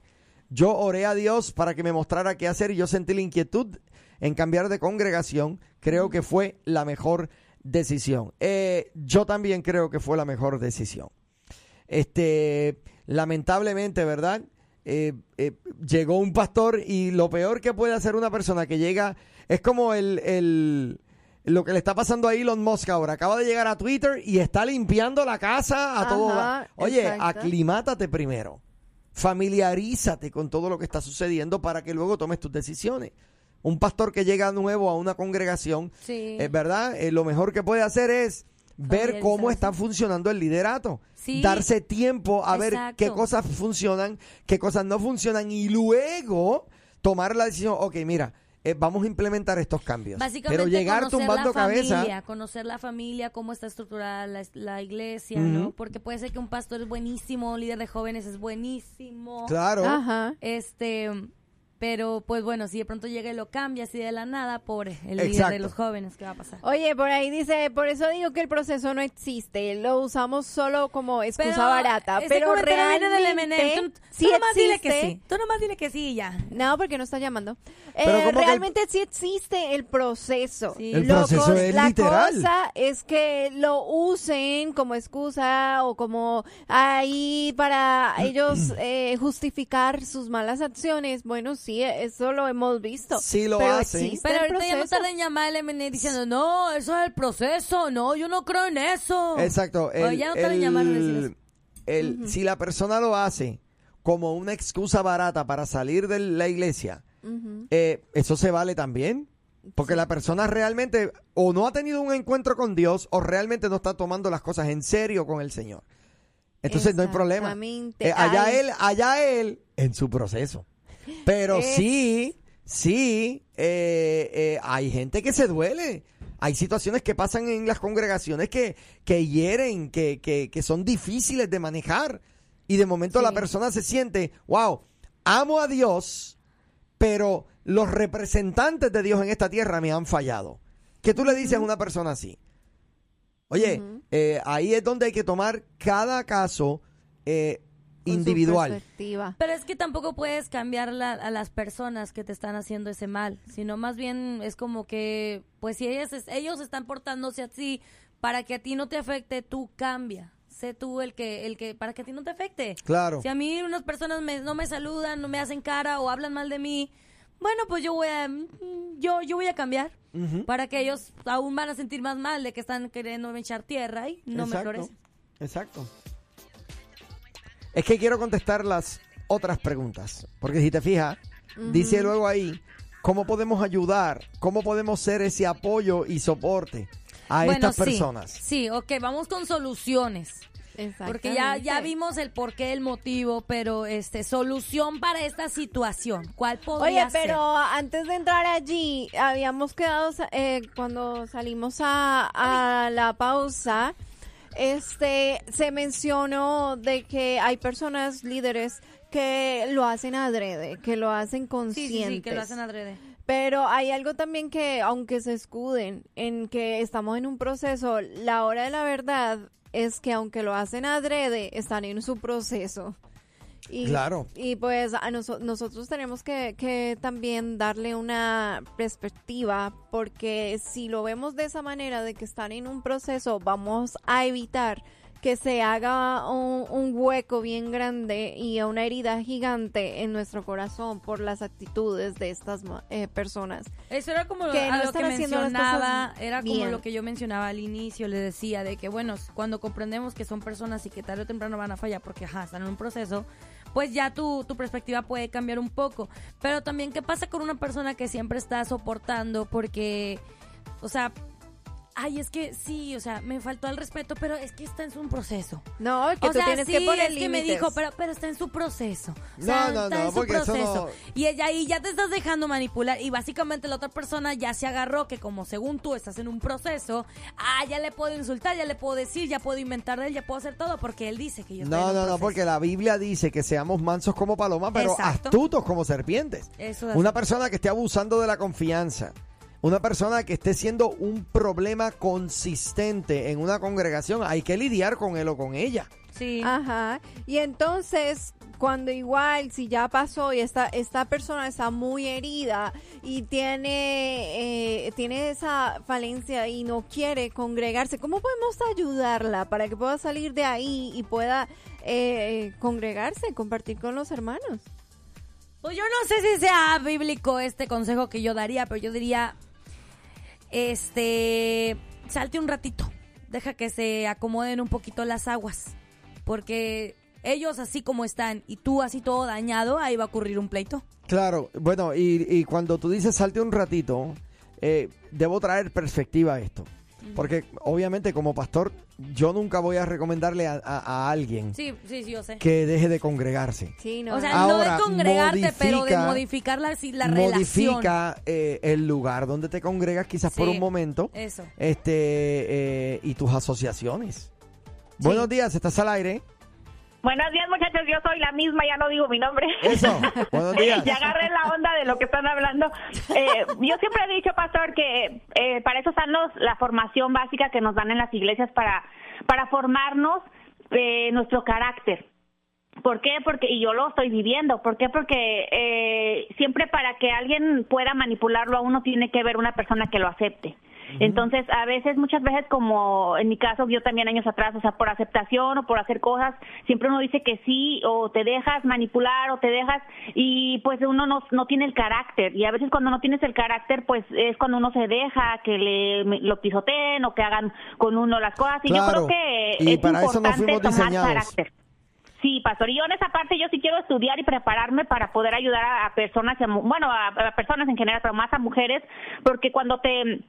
Yo oré a Dios para que me mostrara qué hacer y yo sentí la inquietud en cambiar de congregación. Creo que fue la mejor decisión. Eh, yo también creo que fue la mejor decisión. Este, lamentablemente, ¿verdad? Eh, eh, llegó un pastor y lo peor que puede hacer una persona que llega es como el, el- lo que le está pasando a Elon Musk ahora. Acaba de llegar a Twitter y está limpiando la casa a todo. Ajá, Oye, exacto. aclimátate primero. Familiarízate con todo lo que está sucediendo para que luego tomes tus decisiones. Un pastor que llega nuevo a una congregación, Sí. es verdad, Eh, lo mejor que puede hacer es ver cómo está funcionando el liderato. Sí. Darse tiempo a ver qué cosas funcionan, qué cosas no funcionan y luego tomar la decisión, ok, mira, eh, vamos a implementar estos cambios. Básicamente Pero llegar conocer tumbando la familia, cabeza, conocer la familia, cómo está estructurada la, la iglesia. ¿no? Porque puede ser que un pastor es buenísimo, un líder de jóvenes es buenísimo. claro. Ajá. Este, pero pues bueno, si de pronto llega y lo cambia así de la nada por el líder Exacto. de los jóvenes, ¿qué va a pasar? Oye, por ahí dice, por eso digo que el proceso no existe, lo usamos solo como excusa Pero barata, ese pero del realmente M&M. Tú- sí tú nomás dile que sí. Tú nomás dile que sí y ya. No, porque no está llamando. Eh, ¿cómo que el- realmente sí existe el proceso. Sí. El Lo proceso es la literal. cosa es que lo usen como excusa o como ahí para ellos eh, justificar sus malas acciones. Bueno, sí, eso lo hemos visto. Sí lo pero hacen. Pero el ahorita ya no proceso. tarda en llamar al MN diciendo, no, eso es el proceso, no, yo no creo en eso. Exacto. O ya no tarda en llamar a decir eso. el- Si la persona lo hace como una excusa barata para salir de la iglesia, eh, eso se vale también. Porque la persona realmente o no ha tenido un encuentro con Dios o realmente no está tomando las cosas en serio con el Señor. Entonces no hay problema. Eh, allá Ay. él, allá él en su proceso. Pero sí, sí, eh, eh, hay gente que se duele. Hay situaciones que pasan en las congregaciones que, que hieren, que, que, que son difíciles de manejar. Y de momento la persona se siente, wow, amo a Dios, pero los representantes de Dios en esta tierra me han fallado. ¿Qué tú le dices a una persona así? Oye, eh, ahí es donde hay que tomar cada caso eh, individual. perspectiva. Pero es que tampoco puedes cambiar la- a las personas que te están haciendo ese mal, sino más bien es como que, pues si ellas, es- ellos están portándose así para que a ti no te afecte, tú cambia. Sé tú el que, el que, para que a ti no te afecte. Claro. Si a mí unas personas me- no me saludan, no me hacen cara o hablan mal de mí, bueno, pues yo voy a, mm, yo, yo voy a cambiar. Para que ellos aún van a sentir más mal de que están queriendo echar tierra y no me Exacto, florecen. Exacto. Es que quiero contestar las otras preguntas. Porque si te fijas, dice luego ahí, ¿cómo podemos ayudar? ¿Cómo podemos ser ese apoyo y soporte? a Bueno, estas sí. personas. Sí, ok, vamos con soluciones. Porque ya, ya vimos el porqué, el motivo, pero este solución para esta situación. ¿Cuál Oye, podría ser? pero antes de entrar allí, habíamos quedado eh, cuando salimos a, a la pausa, este, se mencionó de que hay personas líderes que lo hacen adrede, que lo hacen Sí, conscientes. sí, sí, que lo hacen adrede. Pero hay algo también que, aunque se escuden en que estamos en un proceso, la hora de la verdad es que aunque lo hacen adrede, están en su proceso. Y, Claro. Y pues a noso- nosotros tenemos que, que también darle una perspectiva, porque si lo vemos de esa manera, de que están en un proceso, vamos a evitar que se haga un, un hueco bien grande y una herida gigante en nuestro corazón por las actitudes de estas eh, personas. Eso era como Que a no lo que mencionaba, era como bien. lo que yo mencionaba al inicio, le decía de que bueno, cuando comprendemos que son personas y que tarde o temprano van a fallar porque ajá, están en un proceso, pues ya tu, tu perspectiva puede cambiar un poco. Pero también, ¿qué pasa con una persona que siempre está soportando porque, o sea, ay, es que sí, o sea, me faltó el respeto, pero es que está en su proceso. No, que o tú sea, tienes sí, que poner es que me dijo, pero, pero está en su proceso. O No, sea, no, está no, en su proceso. no- Y ella ahí ya te estás dejando manipular. Y básicamente la otra persona ya se agarró que como según tú estás en un proceso, ah, ya le puedo insultar, ya le puedo decir, ya puedo inventar de él, ya puedo hacer todo porque él dice que yo estoy en No, un no, no, porque la Biblia dice que seamos mansos como palomas, pero Exacto. astutos como serpientes. Eso es Una así. persona que esté abusando de la confianza, una persona que esté siendo un problema consistente en una congregación, hay que lidiar con él o con ella. Sí. Ajá. Y entonces, cuando igual, si ya pasó y esta, esta persona está muy herida y tiene, eh, tiene esa falencia y no quiere congregarse, ¿cómo podemos ayudarla para que pueda salir de ahí y pueda eh, congregarse, compartir con los hermanos? Pues yo no sé si sea bíblico este consejo que yo daría, pero yo diría, este, salte un ratito, deja que se acomoden un poquito las aguas, porque ellos así como están y tú así todo dañado, ahí va a ocurrir un pleito. Claro, bueno, y, y cuando tú dices salte un ratito, eh, debo traer perspectiva a esto. Porque obviamente como pastor, yo nunca voy a recomendarle a, a- a alguien Sí, sí, sí, yo sé. que deje de congregarse. Sí, no. O sea, Ahora, no de congregarte, pero de modifica- modificar la, la relación. Modifica eh, el lugar donde te congregas quizás por un momento. Eso. este eh, y tus asociaciones. Buenos días, estás al aire. Buenos días, muchachos. Yo soy la misma, ya no digo mi nombre. Eso, buenos días. Ya agarré la onda de lo que están hablando. Eh, yo siempre he dicho, pastor, que eh, para eso están los, la formación básica que nos dan en las iglesias para, para formarnos eh, nuestro carácter. ¿Por qué? Porque, y yo lo estoy viviendo, ¿por qué? Porque eh, siempre para que alguien pueda manipularlo a uno tiene que haber una persona que lo acepte. Entonces, a veces, muchas veces, como en mi caso, yo también años atrás, o sea, por aceptación o por hacer cosas, siempre uno dice que sí, o te dejas manipular, o te dejas, y pues uno no, no tiene el carácter. Y a veces cuando no tienes el carácter, pues es cuando uno se deja que le lo pisoteen o que hagan con uno las cosas. Y Claro. yo creo que Y es para eso importante fuimos tomar diseñados. carácter. Sí, pastor. Y yo en esa parte yo sí quiero estudiar y prepararme para poder ayudar a, personas, bueno, a personas en general, pero más a mujeres, porque cuando te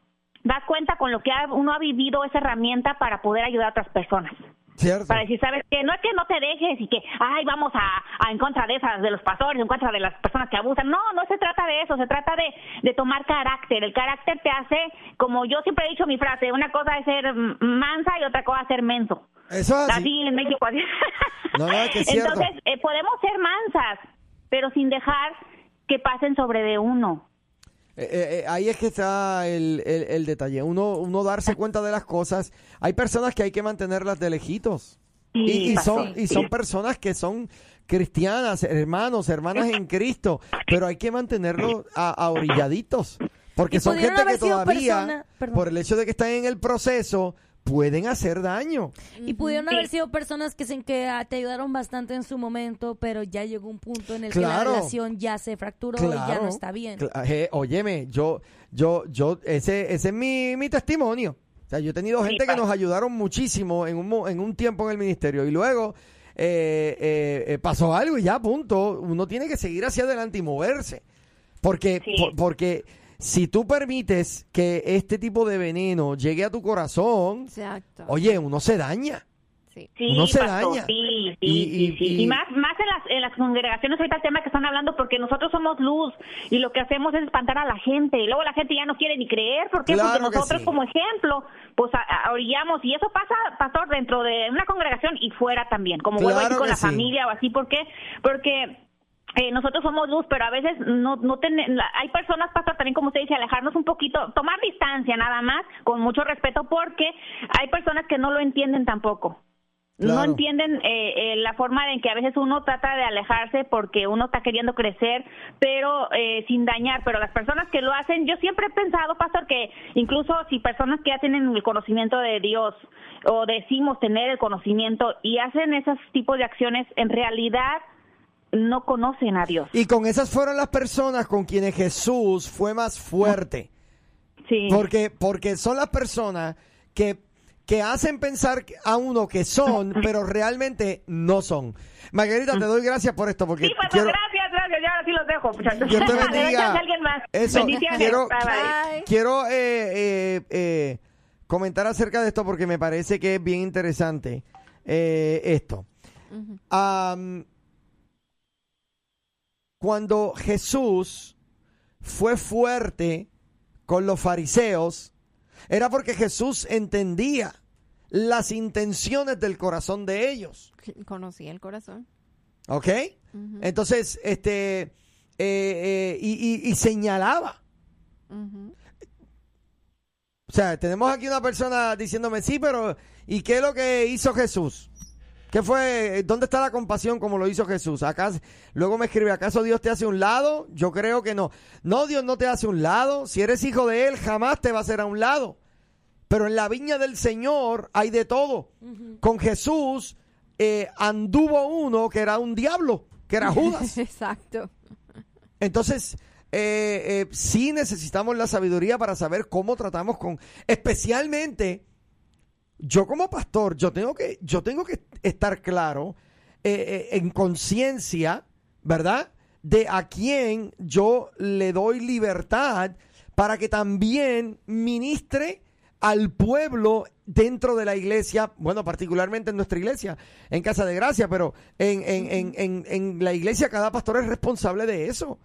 das cuenta con lo que ha- uno ha vivido esa herramienta para poder ayudar a otras personas. Cierto. Para decir, ¿sabes qué? No es que no te dejes y que, ay, vamos a, a en contra de esas, de los pastores, en contra de las personas que abusan. No, no se trata de eso, se trata de, de tomar carácter. El carácter te hace, como yo siempre he dicho mi frase, una cosa es ser mansa y otra cosa es ser menso. Eso es así. Así en México. así. No, no, que es. Entonces, eh, podemos ser mansas, pero sin dejar que pasen sobre de uno. Eh, eh, eh, ahí es que está el, el- el detalle. Uno, uno darse cuenta de las cosas. Hay personas que hay que mantenerlas de lejitos. Y, Sí, y son, y son personas que son cristianas, hermanos, hermanas en Cristo, pero hay que mantenerlos a, a orilladitos. Porque son gente que todavía, persona- por el hecho de que están en el proceso, pueden hacer daño. Y pudieron haber sido personas que, se, que ah, te ayudaron bastante en su momento, pero ya llegó un punto en el que Claro. la relación ya se fracturó y ya no está bien. Eh, óyeme, yo, yo, yo, ese, ese es mi, mi testimonio. O sea, yo he tenido gente que nos ayudaron muchísimo en un, mo- en un tiempo en el ministerio y luego eh, eh, eh, pasó algo y ya, punto. Uno tiene que seguir hacia adelante y moverse. Porque, Sí. por- porque si tú permites que este tipo de veneno llegue a tu corazón, Exacto. oye, uno se daña. Sí. Sí, Uno se pastor, daña. Sí, sí, Y- y- sí, sí. y- Y más, más en las, en las congregaciones ahorita el tema que están hablando porque nosotros somos luz y lo que hacemos es espantar a la gente y luego la gente ya no quiere ni creer. ¿Por qué? Claro porque que nosotros sí. como ejemplo pues a- a- orillamos y eso pasa, pastor, dentro de una congregación y fuera también, como vuelvo a Claro decir con la sí. familia o así. ¿Por qué? Porque eh, nosotros somos luz, pero a veces no, no ten- la- hay personas, pastor, también como usted dice, alejarnos un poquito, tomar distancia nada más, con mucho respeto, porque hay personas que no lo entienden tampoco. Claro. No entienden eh, eh, la forma en que a veces uno trata de alejarse porque uno está queriendo crecer, pero eh, sin dañar. Pero las personas que lo hacen, yo siempre he pensado, pastor, que incluso si personas que ya tienen el conocimiento de Dios o decimos tener el conocimiento y hacen esos tipos de acciones, en realidad no conocen a Dios. Y con esas fueron las personas con quienes Jesús fue más fuerte. Sí. Porque, porque son las personas que, que hacen pensar a uno que son, pero realmente no son. Margarita, te doy gracias por esto, porque Sí, quiero, gracias, gracias. Ya ahora sí los dejo, muchachos. Dios te bendiga. alguien más. Eso, Bendiciones. quiero, Bye, quiero eh, eh, eh, comentar acerca de esto porque me parece que es bien interesante eh, esto. Ujú. Cuando Jesús fue fuerte con los fariseos, era porque Jesús entendía las intenciones del corazón de ellos. Conocí el corazón. ¿Ok? Entonces, este, eh, eh, y, y- y señalaba. O sea, tenemos aquí una persona diciéndome, sí, pero ¿y qué es lo que hizo Jesús? ¿Qué fue? ¿Dónde está la compasión como lo hizo Jesús? Acá, luego me escribe, ¿acaso Dios te hace un lado? Yo creo que no. No, Dios no te hace un lado. Si eres hijo de Él, jamás te va a hacer a un lado. Pero en la viña del Señor hay de todo. Con Jesús eh, anduvo uno que era un diablo, que era Judas. Exacto. Entonces, eh, eh, sí necesitamos la sabiduría para saber cómo tratamos con, especialmente, yo como pastor, yo tengo que, yo tengo que estar claro eh, eh, en conciencia, ¿verdad? De a quién yo le doy libertad para que también ministre al pueblo dentro de la iglesia, bueno, particularmente en nuestra iglesia, en Casa de Gracia, pero en, en, en, en, en la iglesia cada pastor es responsable de eso.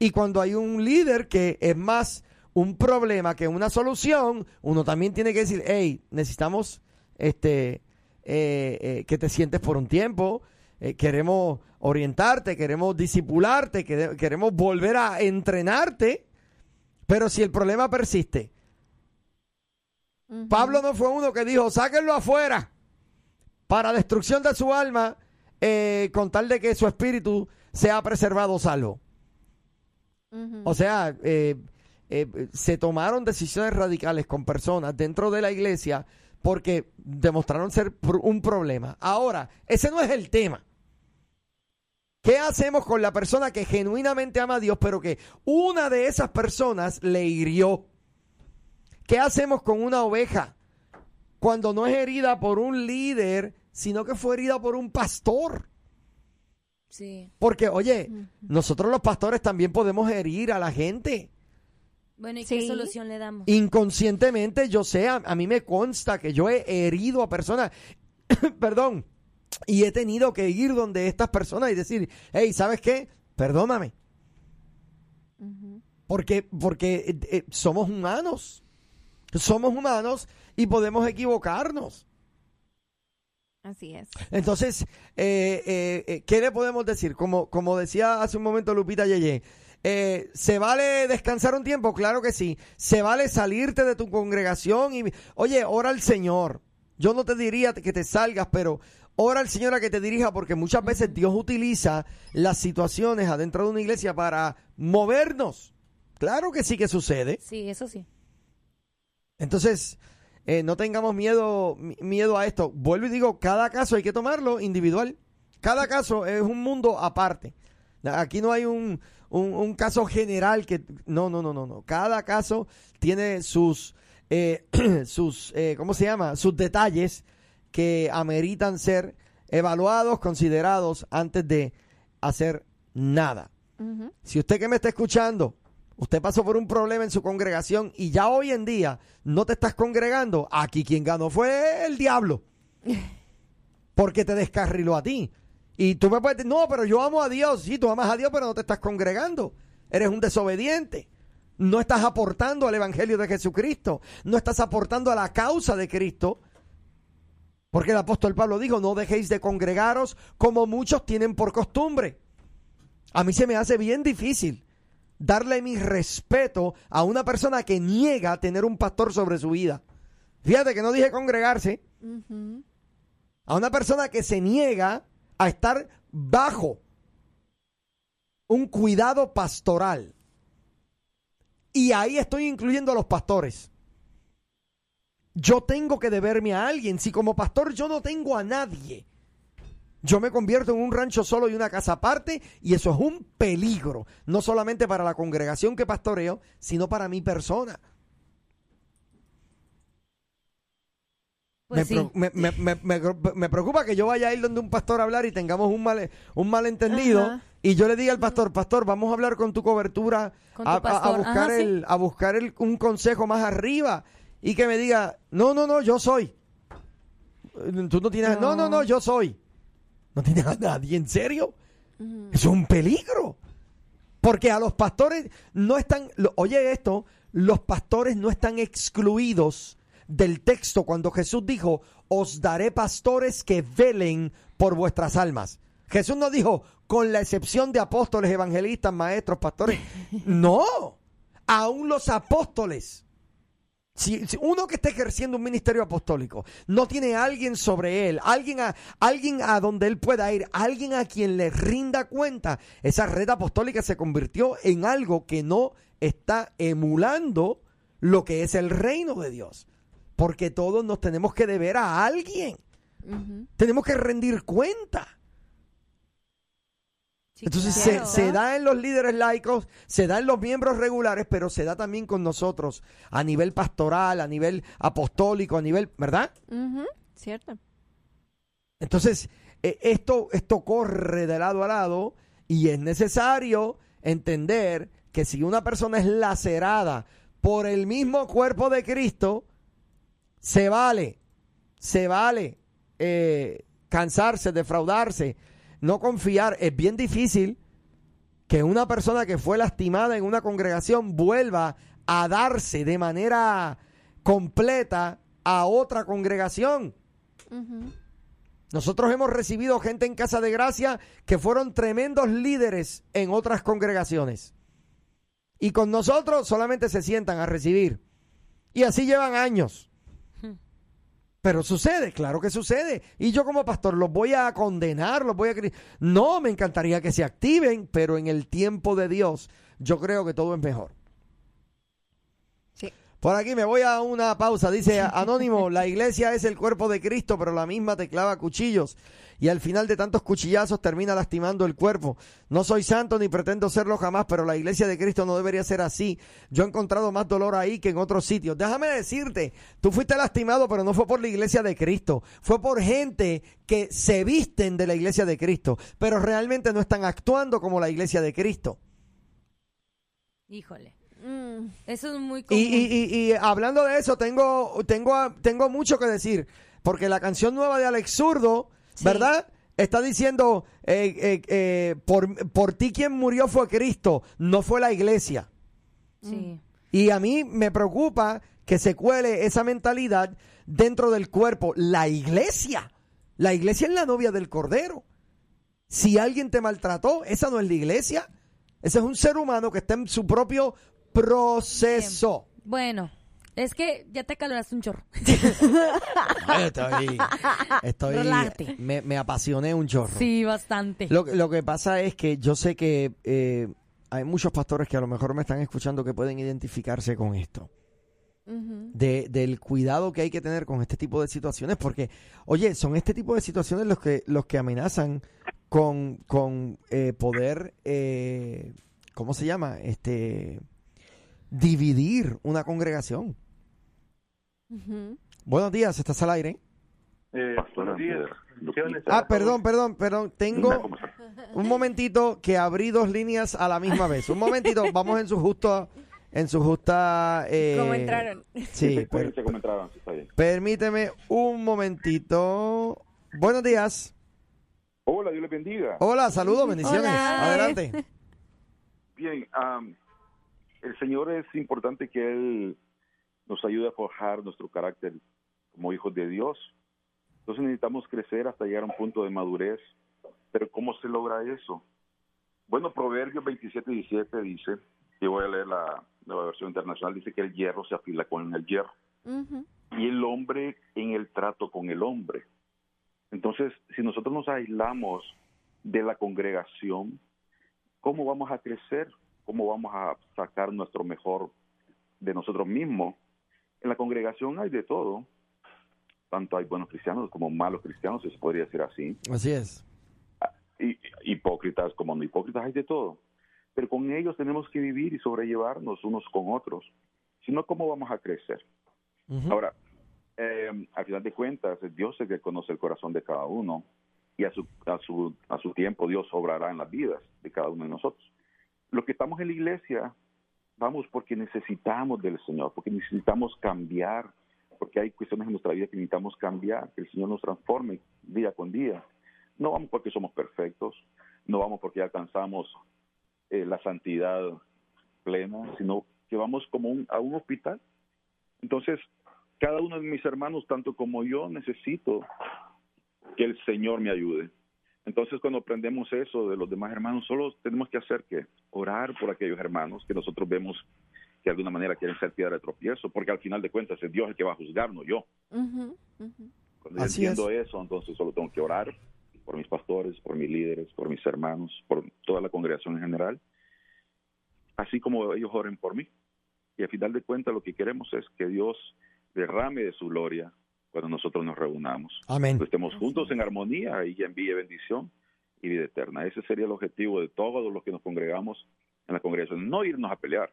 Y cuando hay un líder que es más un problema que una solución, uno también tiene que decir, hey, necesitamos este, eh, eh, que te sientes por un tiempo, eh, queremos orientarte, queremos disipularte, quere- queremos volver a entrenarte, pero si el problema persiste. Pablo no fue uno que dijo, sáquenlo afuera para destrucción de su alma, con tal de que su espíritu sea preservado salvo. O sea, eh, eh, se tomaron decisiones radicales con personas dentro de la iglesia porque demostraron ser un problema. Ahora, ese no es el tema. ¿Qué hacemos con la persona que genuinamente ama a Dios, pero que una de esas personas le hirió? ¿Qué hacemos con una oveja cuando no es herida por un líder, sino que fue herida por un pastor? Sí. Porque, oye, nosotros los pastores también podemos herir a la gente. Bueno, ¿y qué Sí. solución le damos? Inconscientemente, yo sé, a, a mí me consta que yo he herido a personas, perdón, y he tenido que ir donde estas personas y decir, hey, ¿sabes qué? Perdóname. Porque, porque eh, eh, somos humanos. Somos humanos y podemos equivocarnos. Así es. Entonces, eh, eh, eh, ¿qué le podemos decir? Como, como decía hace un momento Lupita Yeye, eh, ¿se vale descansar un tiempo? Claro que sí. ¿Se vale salirte de tu congregación? y Oye, ora al Señor. Yo no te diría que te salgas, pero ora al Señor a que te dirija porque muchas veces Dios utiliza las situaciones adentro de una iglesia para movernos. Claro que sí que sucede. Sí, eso sí. Entonces, eh, no tengamos miedo, mi- miedo a esto. Vuelvo y digo, cada caso hay que tomarlo individual. Cada caso es un mundo aparte. Aquí no hay un, un- un caso general que... No, no, no, no, no. Cada caso tiene sus, eh, sus eh, ¿cómo se llama? Sus detalles que ameritan ser evaluados, considerados antes de hacer nada. Si usted que me está escuchando, Usted pasó por un problema en su congregación y ya hoy en día no te estás congregando. Aquí quien ganó fue el diablo. Porque te descarriló a ti. Y tú me puedes decir, no, pero yo amo a Dios. Sí, tú amas a Dios, pero no te estás congregando. Eres un desobediente. No estás aportando al Evangelio de Jesucristo. No estás aportando a la causa de Cristo. Porque el apóstol Pablo dijo, no dejéis de congregaros como muchos tienen por costumbre. A mí se me hace bien difícil darle mi respeto a una persona que niega tener un pastor sobre su vida. Fíjate que no dije congregarse. A una persona que se niega a estar bajo un cuidado pastoral. Y ahí estoy incluyendo a los pastores. Yo tengo que deberme a alguien. Si como pastor yo no tengo a nadie, yo me convierto en un rancho solo y una casa aparte y eso es un peligro, no solamente para la congregación que pastoreo, sino para mi persona. Pues me, sí. me- me- me- preocupa que yo vaya a ir donde un pastor a hablar y tengamos un, mal, un malentendido Ajá. y yo le diga al pastor, pastor, vamos a hablar con tu cobertura, Con a, tu a- a pastor. buscar, Ajá, sí. el, a buscar el- un consejo más arriba y que me diga, no, no, no, yo soy. Eh, Tú no tienes, no, no, no, yo soy. No tienes a nadie, ¿en serio? Es un peligro. Porque a los pastores no están, lo- oye esto, los pastores no están excluidos del texto cuando Jesús dijo, os daré pastores que velen por vuestras almas. Jesús no dijo, con la excepción de apóstoles, evangelistas, maestros, pastores. No, aún los apóstoles. Si, si uno que está ejerciendo un ministerio apostólico no tiene alguien sobre él, alguien a, alguien a donde él pueda ir, alguien a quien le rinda cuenta, esa red apostólica se convirtió en algo que no está emulando lo que es el reino de Dios. Porque todos nos tenemos que deber a alguien. Tenemos que rendir cuenta. Sí, Entonces claro. se, se da en los líderes laicos, se da en los miembros regulares, pero se da también con nosotros a nivel pastoral, a nivel apostólico, a nivel, ¿verdad? Cierto. Entonces, eh, esto, esto corre de lado a lado y es necesario entender que si una persona es lacerada por el mismo cuerpo de Cristo, se vale, se vale eh, cansarse, defraudarse, no confiar. Es bien difícil que una persona que fue lastimada en una congregación vuelva a darse de manera completa a otra congregación. Nosotros hemos recibido gente en Casa de Gracia que fueron tremendos líderes en otras congregaciones. Y con nosotros solamente se sientan a recibir. Y así llevan años. Pero sucede, claro que sucede. Y yo como pastor los voy a condenar, los voy a... No, me encantaría que se activen, pero en el tiempo de Dios yo creo que todo es mejor. Sí. Por aquí me voy a una pausa. Dice Anónimo, la iglesia es el cuerpo de Cristo, pero la misma te clava cuchillos. Y al final de tantos cuchillazos termina lastimando el cuerpo. No soy santo ni pretendo serlo jamás, pero la iglesia de Cristo no debería ser así. Yo he encontrado más dolor ahí que en otros sitios. Déjame decirte, tú fuiste lastimado, pero no fue por la iglesia de Cristo. Fue por gente que se visten de la iglesia de Cristo, pero realmente no están actuando como la iglesia de Cristo. Híjole. Mm, Eso es muy Y, común. y- y- y hablando de eso, tengo, tengo, tengo mucho que decir. Porque la canción nueva de Alex Zurdo, Sí. ¿verdad? Está diciendo, eh, eh, eh, por, por ti quien murió fue Cristo, no fue la iglesia. sí. Y a mí me preocupa que se cuele esa mentalidad dentro del cuerpo. La iglesia. La iglesia es la novia del Cordero. Si alguien te maltrató, esa no es la iglesia. Ese es un ser humano que está en su propio proceso. Bueno, es que ya te caloraste un chorro. Estoy, estoy Relájate. me, me apasioné un chorro. Sí, bastante. Lo, lo que pasa es que yo sé que eh, hay muchos pastores que a lo mejor me están escuchando que pueden identificarse con esto. De, del cuidado que hay que tener con este tipo de situaciones, porque, oye, son este tipo de situaciones los que, los que amenazan con, con eh, poder, eh, ¿cómo se llama? Este, dividir una congregación. Buenos días, estás al aire. Eh, buenos días. Ah, perdón, perdón, perdón. Tengo un momentito que abrí dos líneas a la misma vez. Un momentito, vamos en su justo, en su justa. eh, ¿Cómo entraron? Sí, per- cómo entraban, sí, está bien. permíteme un momentito. Buenos días. Hola, Dios les bendiga. Hola, saludos, bendiciones. Hola. Adelante. Bien, el Señor es importante que Él nos ayude a forjar nuestro carácter como hijos de Dios. Entonces necesitamos crecer hasta llegar a un punto de madurez. Pero ¿cómo se logra eso? Bueno, Proverbios 27 y 17 dice, y voy a leer la nueva versión internacional, dice que el hierro se afila con el hierro Ujú. y el hombre en el trato con el hombre. Entonces, si nosotros nos aislamos de la congregación, ¿cómo vamos a crecer? ¿Cómo vamos a sacar nuestro mejor de nosotros mismos? En la congregación hay de todo. Tanto hay buenos cristianos como malos cristianos, si se podría decir así. Así es. Y, hipócritas como no hipócritas, hay de todo. Pero con ellos tenemos que vivir y sobrellevarnos unos con otros. Si no, ¿cómo vamos a crecer? Ujú. Ahora, eh, al final de cuentas, Dios es el que conoce el corazón de cada uno y a su, a, su, a su tiempo Dios obrará en las vidas de cada uno de nosotros. Los que estamos en la iglesia, vamos porque necesitamos del Señor, porque necesitamos cambiar, porque hay cuestiones en nuestra vida que necesitamos cambiar, que el Señor nos transforme día con día. No vamos porque somos perfectos, no vamos porque alcanzamos eh, la santidad plena, sino que vamos como un- a un hospital. Entonces, cada uno de mis hermanos, tanto como yo, necesito que el Señor me ayude. Entonces, cuando aprendemos eso de los demás hermanos, solo tenemos que hacer que orar por aquellos hermanos que nosotros vemos que de alguna manera quieren ser piedra de tropiezo, porque al final de cuentas es Dios el que va a juzgar, no yo. Ujú, ujú. Cuando yo Así entiendo eso, entonces solo tengo que orar por mis pastores, por mis líderes, por mis hermanos, por toda la congregación en general, así como ellos oren por mí. Y al final de cuentas lo que queremos es que Dios derrame de su gloria cuando nosotros nos reunamos. Amén. Que estemos juntos en armonía y envíe bendición y vida eterna. Ese sería el objetivo de todos los que nos congregamos en la congregación. No irnos a pelear,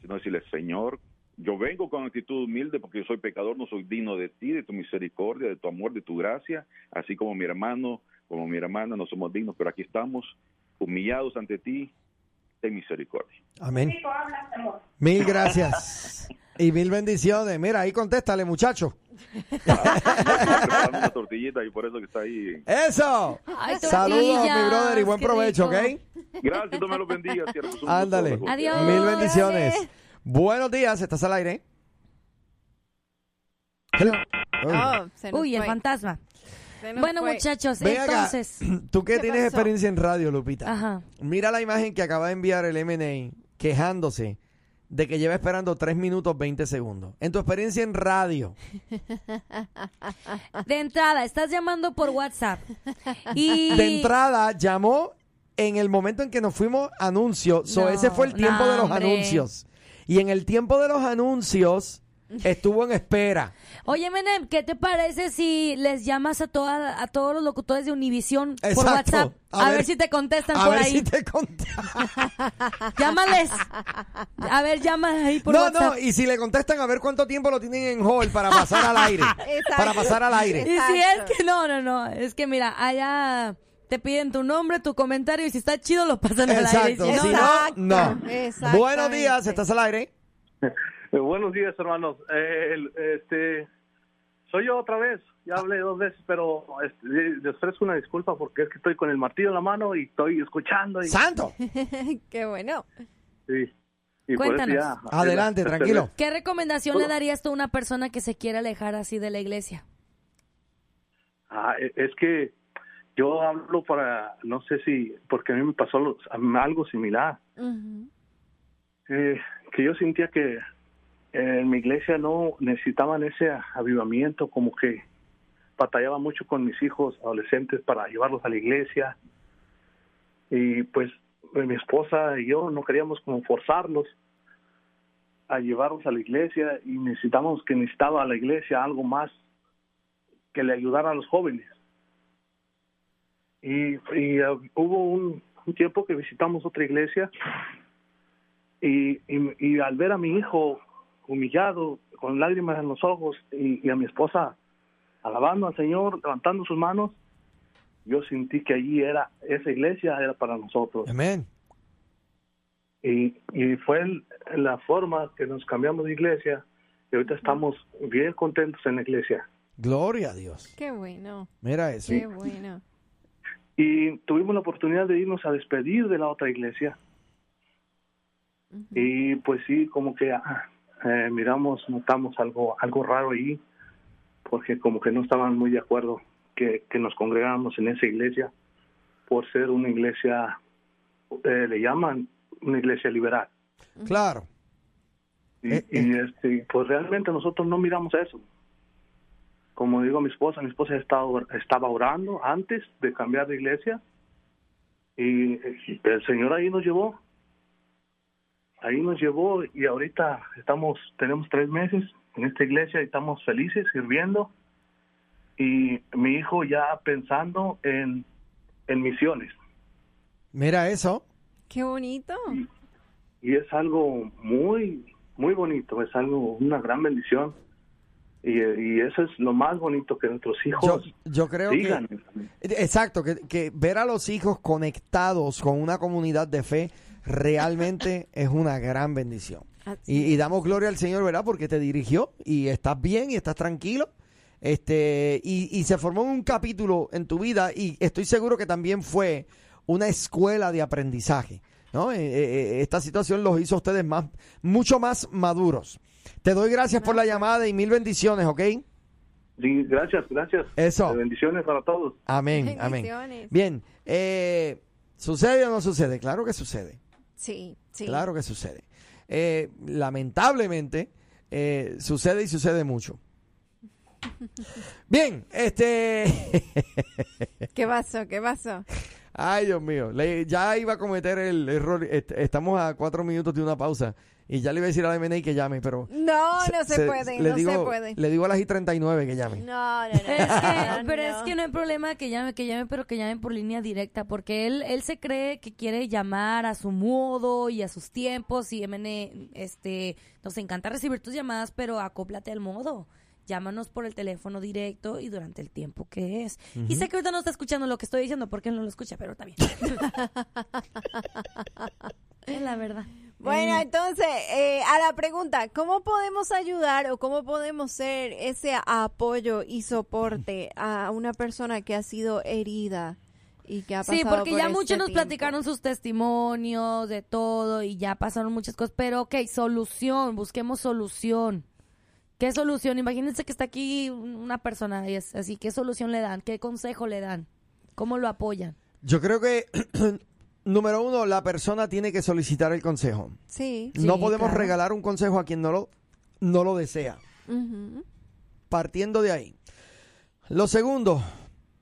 sino decirle, Señor, yo vengo con actitud humilde porque yo soy pecador, no soy digno de ti, de tu misericordia, de tu amor, de tu gracia, así como mi hermano, como mi hermana, no somos dignos, pero aquí estamos humillados ante ti, ten misericordia. Amén. Mil gracias. Y mil bendiciones. Mira, ahí contéstale, muchacho. Preparando una tortillita y por eso que está ahí. ¡Eso! Ay, Saludos, mi brother, y buen provecho, rico. ¿ok? Gracias, Dios me lo bendiga. siervos. Un gusto, Ándale. Adiós. Mil bendiciones. Buenos días, ¿estás al aire? Hello. Oh, Uy, el fantasma. Bueno, fue. muchachos, Ven acá, entonces. tú que ¿Qué tienes pasó? experiencia en radio, Lupita. Ajá. Mira la imagen que acaba de enviar el MNA quejándose de que lleva esperando 3 minutos 20 segundos. En tu experiencia en radio, De entrada, estás llamando por WhatsApp. Y. de entrada llamó en el momento en que nos fuimos anuncios. So, No, ese fue el tiempo no, de los hombre. anuncios. Y en el tiempo de los anuncios estuvo en espera. Oye, Menem, ¿qué te parece si les llamas a, toda, a todos los locutores de Univisión por Exacto. WhatsApp? A, ver, si te contestan A por ver ahí. si te conté. Llámales. A ver, llama ahí por No, WhatsApp. no, y si le contestan a ver cuánto tiempo lo tienen en hold para pasar al aire. Exacto. para pasar al aire. Y si Exacto. es que no, no, no. Es que mira, allá te piden tu nombre, tu comentario y si está chido lo pasan al aire. Exacto. Si Si no, no, no. Buenos días, ¿estás al aire? Eh, buenos días, hermanos. Eh, el- este, soy yo otra vez. Ya hablé dos veces, pero este, les ofrezco una disculpa porque es que estoy con el martillo en la mano y estoy escuchando. Y, ¡Santo! Qué bueno. sí, y Cuéntanos. ya- Adelante, tranquilo. ¿qué recomendación le darías tú a una persona que se quiere alejar así de la iglesia? Ah, e- es que yo hablo para, no sé si, porque a mí me pasó algo similar. Eh, que yo sentía que en mi iglesia no necesitaban ese avivamiento, como que batallaba mucho con mis hijos adolescentes para llevarlos a la iglesia. Y pues eh, mi esposa y yo no queríamos como forzarlos a llevarlos a la iglesia y necesitamos que necesitaba a la iglesia algo más que le ayudara a los jóvenes. Y, uh, hubo un, tiempo que visitamos otra iglesia y, y al ver a mi hijo humillado, con lágrimas en los ojos, y, y a mi esposa alabando al Señor, levantando sus manos, yo sentí que allí era, esa iglesia era para nosotros. Amén. Y, y fue el- la forma que nos cambiamos de iglesia y ahorita estamos bien contentos en la iglesia. Gloria a Dios. Qué bueno. Mira eso. Qué bueno. Y tuvimos la oportunidad de irnos a despedir de la otra iglesia. Y pues sí, como que ah, eh, miramos, notamos algo, algo raro ahí, porque como que no estaban muy de acuerdo que, que nos congregáramos en esa iglesia por ser una iglesia, eh, le llaman una iglesia liberal. Claro. Y, Eh, y, este, pues realmente nosotros no miramos eso. Como digo mi esposa, mi esposa estaba, estaba orando antes de cambiar de iglesia y el Señor ahí nos llevó. Ahí nos llevó y ahorita estamos, tenemos tres meses en esta iglesia y estamos felices sirviendo. Y mi hijo ya pensando en, en misiones. Mira eso. Qué bonito. y es algo muy muy bonito es algo una gran bendición y, y eso es lo más bonito que nuestros Yo, hijos yo creo digan que... Exacto, que, que ver a los hijos conectados con una comunidad de fe realmente es una gran bendición. Y, y damos gloria al Señor, ¿verdad? Porque te dirigió y estás bien y estás tranquilo. Este, y, y se formó un capítulo en tu vida y estoy seguro que también fue una escuela de aprendizaje. ¿no? Eh, eh, esta situación los hizo a ustedes más, mucho más maduros. Te doy gracias por la llamada y mil bendiciones, ¿ok? Sí, gracias gracias Eso. Eh, bendiciones para todos Amén, amén. Bien, eh, ¿sucede o no sucede? Claro que sucede. Sí, sí. Claro que sucede. Eh, lamentablemente, eh, sucede y sucede mucho. Bien, este... ¿Qué pasó? ¿Qué pasó? Ay, Dios mío, le- ya iba a cometer el error. est- Estamos a cuatro minutos de una pausa y ya le iba a decir a la MNI que llame, pero... No, no se, puede, le no digo, se puede. Le digo a las I 39 que llame. No, no, no. Es que, no, pero no. es que no hay problema que llame, que llame, pero que llamen por línea directa, porque él, él se cree que quiere llamar a su modo y a sus tiempos y MN, este, nos encanta recibir tus llamadas, pero acóplate al modo. Llámanos por el teléfono directo y durante el tiempo que es. Y sé que ahorita no está escuchando lo que estoy diciendo porque él no lo escucha, pero está bien. es la verdad. Bueno, entonces, eh, a la pregunta, ¿cómo podemos ayudar o cómo podemos ser ese apoyo y soporte a una persona que ha sido herida y que ha pasado Sí, porque por ya este muchos nos platicaron sus testimonios de todo y ya pasaron muchas cosas, pero ok, solución, busquemos solución. ¿Qué solución? Imagínense que está aquí una persona y es así, ¿qué solución le dan? ¿Qué consejo le dan? ¿Cómo lo apoyan? Yo creo que, número uno, la persona tiene que solicitar el consejo. Sí. no sí, podemos claro. regalar un consejo a quien no lo, no lo desea. Partiendo de ahí. Lo segundo,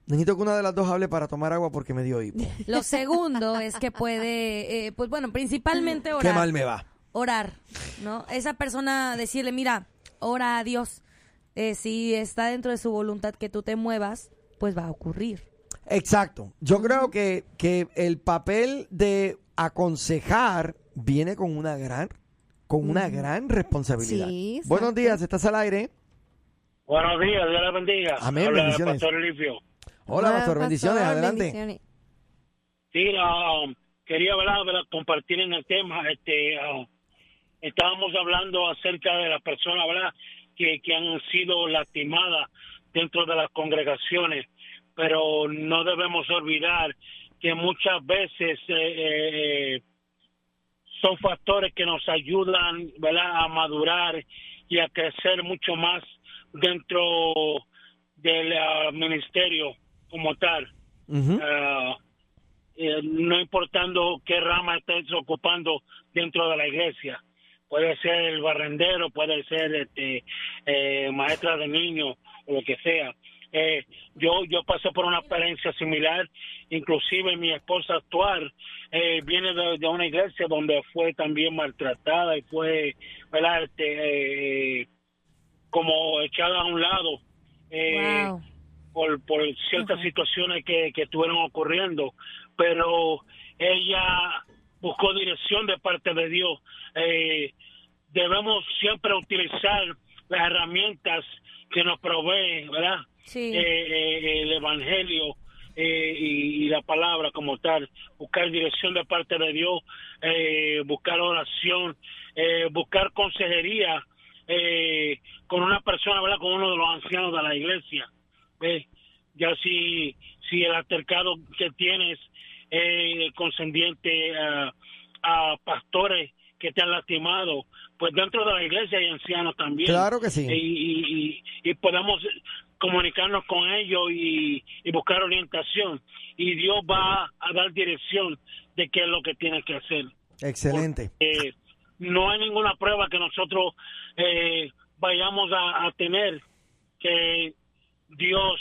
necesito que una de las dos hable para tomar agua porque me dio hipo. Lo segundo es que puede, eh, pues bueno, principalmente orar. Qué mal me va. orar, ¿no? Esa persona decirle, mira, ora a Dios. Eh, si está dentro de su voluntad que tú te muevas, pues va a ocurrir. Exacto. Yo creo que, que el papel de aconsejar viene con una gran, con una gran responsabilidad. Sí, Buenos días, ¿estás al aire? Buenos días, Dios les bendiga. Amén, Habla bendiciones. Pastor. Hola, Ah, pastor, bendiciones, pastor, adelante. bendiciones. Sí, ah, quería ¿verdad? ¿verdad? compartir en el tema. Este, ah, estábamos hablando acerca de las personas ¿verdad? Que, que han sido lastimadas dentro de las congregaciones, pero no debemos olvidar que muchas veces eh, eh, son factores que nos ayudan ¿verdad? a madurar y a crecer mucho más dentro del ah, ministerio como tal. Ah, eh, no importando qué rama estés ocupando dentro de la iglesia. Puede ser el barrendero, puede ser este, eh, maestra de niños o lo que sea. Eh, yo yo pasé por una experiencia similar, inclusive mi esposa actual eh, viene de, de una iglesia donde fue también maltratada y fue, ¿verdad? Este, eh, como echada a un lado. Eh, Wow. por, por ciertas situaciones que, que estuvieron ocurriendo, pero ella buscó dirección de parte de Dios. Eh, debemos siempre utilizar las herramientas que nos provee, ¿verdad? Sí. Eh, eh, el Evangelio eh, y, y la palabra como tal, buscar dirección de parte de Dios, eh, buscar oración, eh, buscar consejería eh, con una persona, ¿verdad? Con uno de los ancianos de la iglesia. Ya si, si el altercado que tienes eh, condescendiente a, a pastores que te han lastimado, pues dentro de la iglesia hay ancianos también. Claro que sí. Y, y, y- y podemos comunicarnos con ellos y, y buscar orientación. Y Dios va a dar dirección de qué es lo que tiene que hacer. Excelente. Eh, no hay ninguna prueba que nosotros eh, vayamos a, a tener que Dios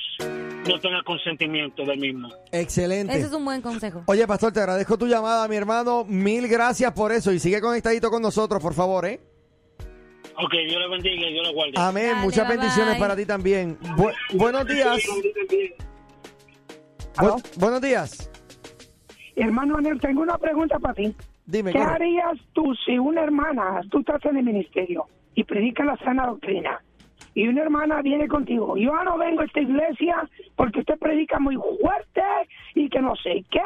no tenga consentimiento del mismo. Excelente. Ese es un buen consejo. Oye, pastor, te agradezco tu llamada, mi hermano. Mil gracias por eso. Y sigue conectadito con nosotros, por favor, ¿eh? Ok, Dios le bendiga y Dios le guarde. Amén. Dale, Muchas bye, bendiciones bye. para ti también. Bu- buenos días. Bu- buenos días. Hermano Anel, tengo una pregunta para ti. Dime, ¿Qué corre. harías tú si una hermana, tú estás en el ministerio y predica la sana doctrina, y una hermana viene contigo, yo no vengo a esta iglesia porque usted predica muy fuerte y que no sé qué,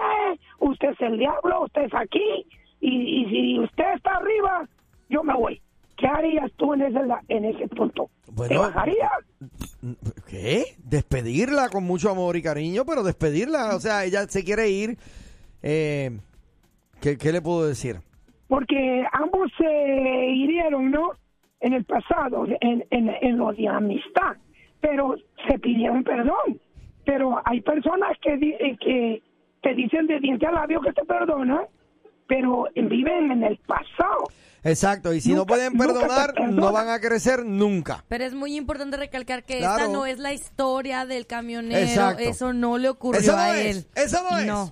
usted es el diablo, usted es aquí, y, y si usted está arriba, yo me voy. ¿Qué harías tú en ese, en ese punto? ¿Te Bueno, bajarías? ¿Qué? Despedirla con mucho amor y cariño, pero despedirla. O sea, ella se quiere ir. Eh, ¿qué, qué le puedo decir? porque ambos se hirieron, ¿no? En el pasado, en, en, en lo de amistad, pero se pidieron perdón. Pero hay personas que, eh, que te dicen de diente a labio que te perdonan, pero viven en el pasado. Exacto, y si no pueden perdonar, no van a crecer nunca. Pero es muy importante recalcar que Claro. esta no es la historia del camionero. Exacto. Eso no le ocurrió Eso no a es, él. eso no es.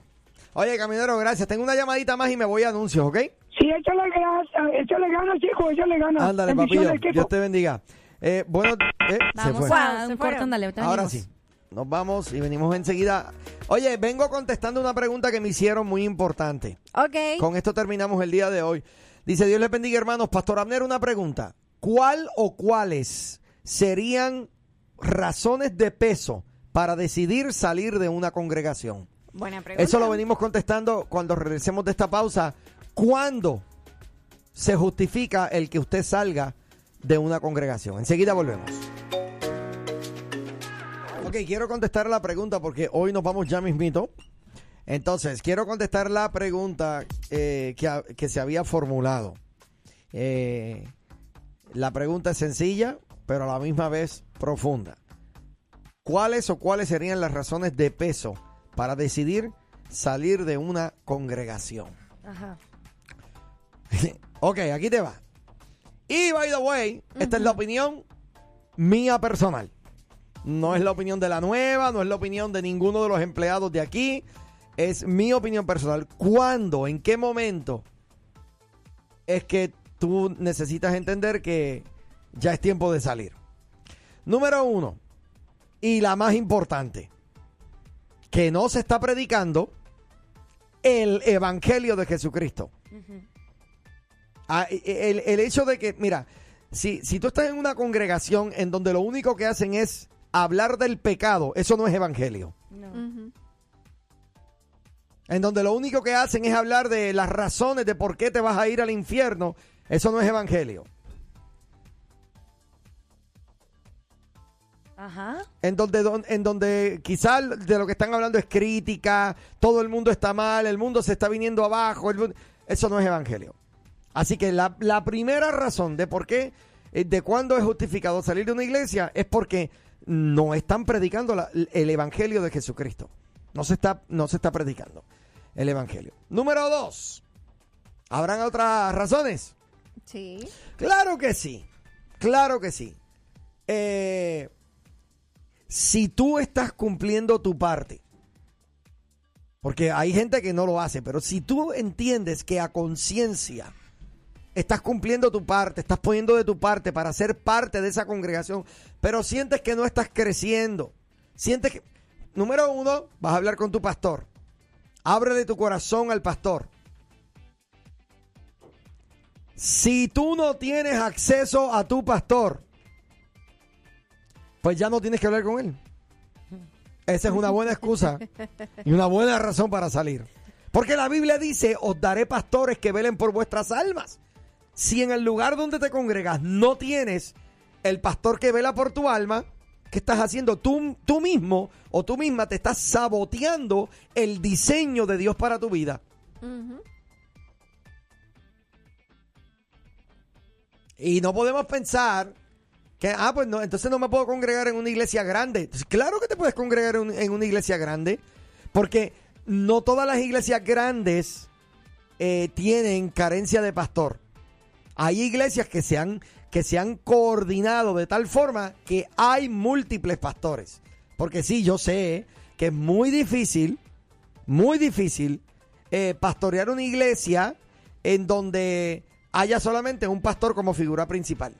Oye, caminero, gracias. Tengo una llamadita más y me voy a anuncios, ¿ok? Sí, échale ganas, échale ganas, chico, échale ganas. Ándale, papillo. Dios te bendiga. Eh, bueno, eh, se Vamos fue. a se un fueron. corte, ándale, Ahora sí. Nos vamos y venimos enseguida. Oye, vengo contestando una pregunta que me hicieron muy importante. Ok. Con esto terminamos el día de hoy. Dice Dios les bendiga, hermanos. Pastor Abner, una pregunta. ¿Cuál o cuáles serían razones de peso para decidir salir de una congregación? Buena pregunta. Eso lo venimos contestando cuando regresemos de esta pausa. ¿Cuándo se justifica el que usted salga de una congregación? Enseguida volvemos. Ok, quiero contestar la pregunta porque hoy nos vamos ya mismito. Entonces, quiero contestar la pregunta eh, que, se había formulado. Eh, la pregunta es sencilla, pero a la misma vez profunda. ¿Cuáles o cuáles serían las razones de peso para decidir salir de una congregación? Ajá. ok, aquí te va. Y by the way, esta es la opinión mía personal. No es la opinión de la nueva, no es la opinión de ninguno de los empleados de aquí. Es mi opinión personal. ¿Cuándo, en qué momento es que tú necesitas entender que ya es tiempo de salir? Número uno, y la más importante, que no se está predicando el evangelio de Jesucristo. Ah, e- e- el, el hecho de que, mira, si, si tú estás en una congregación en donde lo único que hacen es hablar del pecado, eso no es evangelio. Ujú. En donde lo único que hacen es hablar de las razones de por qué te vas a ir al infierno, eso no es evangelio. Ajá. En donde, don- en donde quizás de lo que están hablando es crítica, todo el mundo está mal, el mundo se está viniendo abajo, el eso no es evangelio. Así que la, la primera razón de por qué, eh, de cuándo es justificado salir de una iglesia, es porque no están predicando la- el evangelio de Jesucristo. No se está, no se está predicando el evangelio. Número dos, ¿habrán otras razones? Sí. Claro que sí, claro que sí. Eh, si tú estás cumpliendo tu parte, porque hay gente que no lo hace, pero si tú entiendes que a conciencia estás cumpliendo tu parte, estás poniendo de tu parte para ser parte de esa congregación, pero sientes que no estás creciendo, sientes que, número uno, vas a hablar con tu pastor, ábrele tu corazón al pastor. Si tú no tienes acceso a tu pastor, pues ya no tienes que hablar con él. Esa es una buena excusa y una buena razón para salir. Porque la Biblia dice, os daré pastores que velen por vuestras almas. Si en el lugar donde te congregas no tienes el pastor que vela por tu alma, ¿qué estás haciendo? Tú, tú mismo o tú misma te estás saboteando el diseño de Dios para tu vida. Y no podemos pensar que, ah, pues no, entonces no me puedo congregar en una iglesia grande. Entonces, claro que te puedes congregar en, en una iglesia grande, porque no todas las iglesias grandes eh, tienen carencia de pastor. Hay iglesias que se, han, que se han coordinado de tal forma que hay múltiples pastores. Porque sí, yo sé que es muy difícil, muy difícil eh, pastorear una iglesia en donde haya solamente un pastor como figura principal.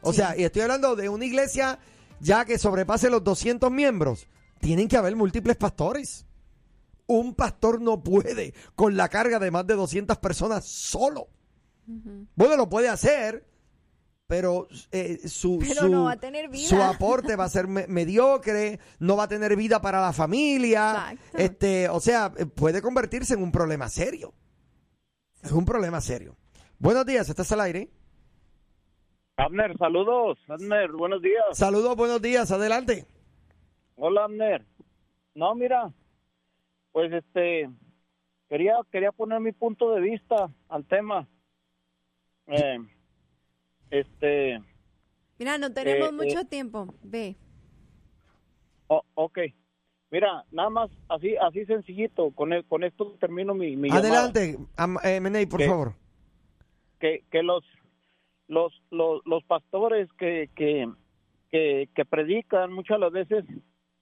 O sea, y estoy hablando de una iglesia ya que sobrepase los 200 miembros. Tienen que haber múltiples pastores. Un pastor no puede con la carga de más de 200 personas solo. Bueno, lo puede hacer, pero, eh, su, Pero su, no va a tener vida. su aporte va a ser me- mediocre, no va a tener vida para la familia. Exacto. Este, o sea, eh, puede convertirse en un problema serio. Es un problema serio. Buenos días, ¿estás al aire? Abner, saludos. Abner, buenos días. Saludos, buenos días, adelante. Hola, Abner. No, mira, pues este, quería quería poner mi punto de vista al tema. Eh, este, Mira, no tenemos Eh, mucho eh. tiempo. Ve. oh, ok. Mira, nada más así así sencillito. Con el- con esto termino mi, mi. Adelante, eh, Meney, por favor. que, que los, los, los, los pastores que, que, que, que predican muchas las veces,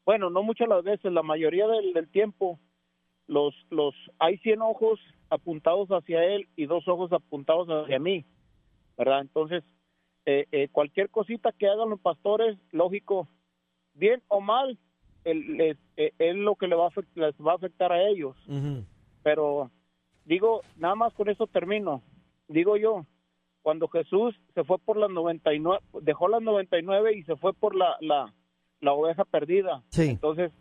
bueno, no muchas las veces, la mayoría del, del tiempo, los, los, hay 100 ojos apuntados hacia él y dos ojos apuntados hacia mí, ¿verdad? Entonces, eh, eh, cualquier cosita que hagan los pastores, lógico, bien o mal, eh, es lo que le va a, afect- les va a afectar a ellos pero digo, nada más con eso termino. Digo yo, cuando Jesús se fue por las 99, dejó las 99 y se fue por la, la, la oveja perdida. Sí. Entonces,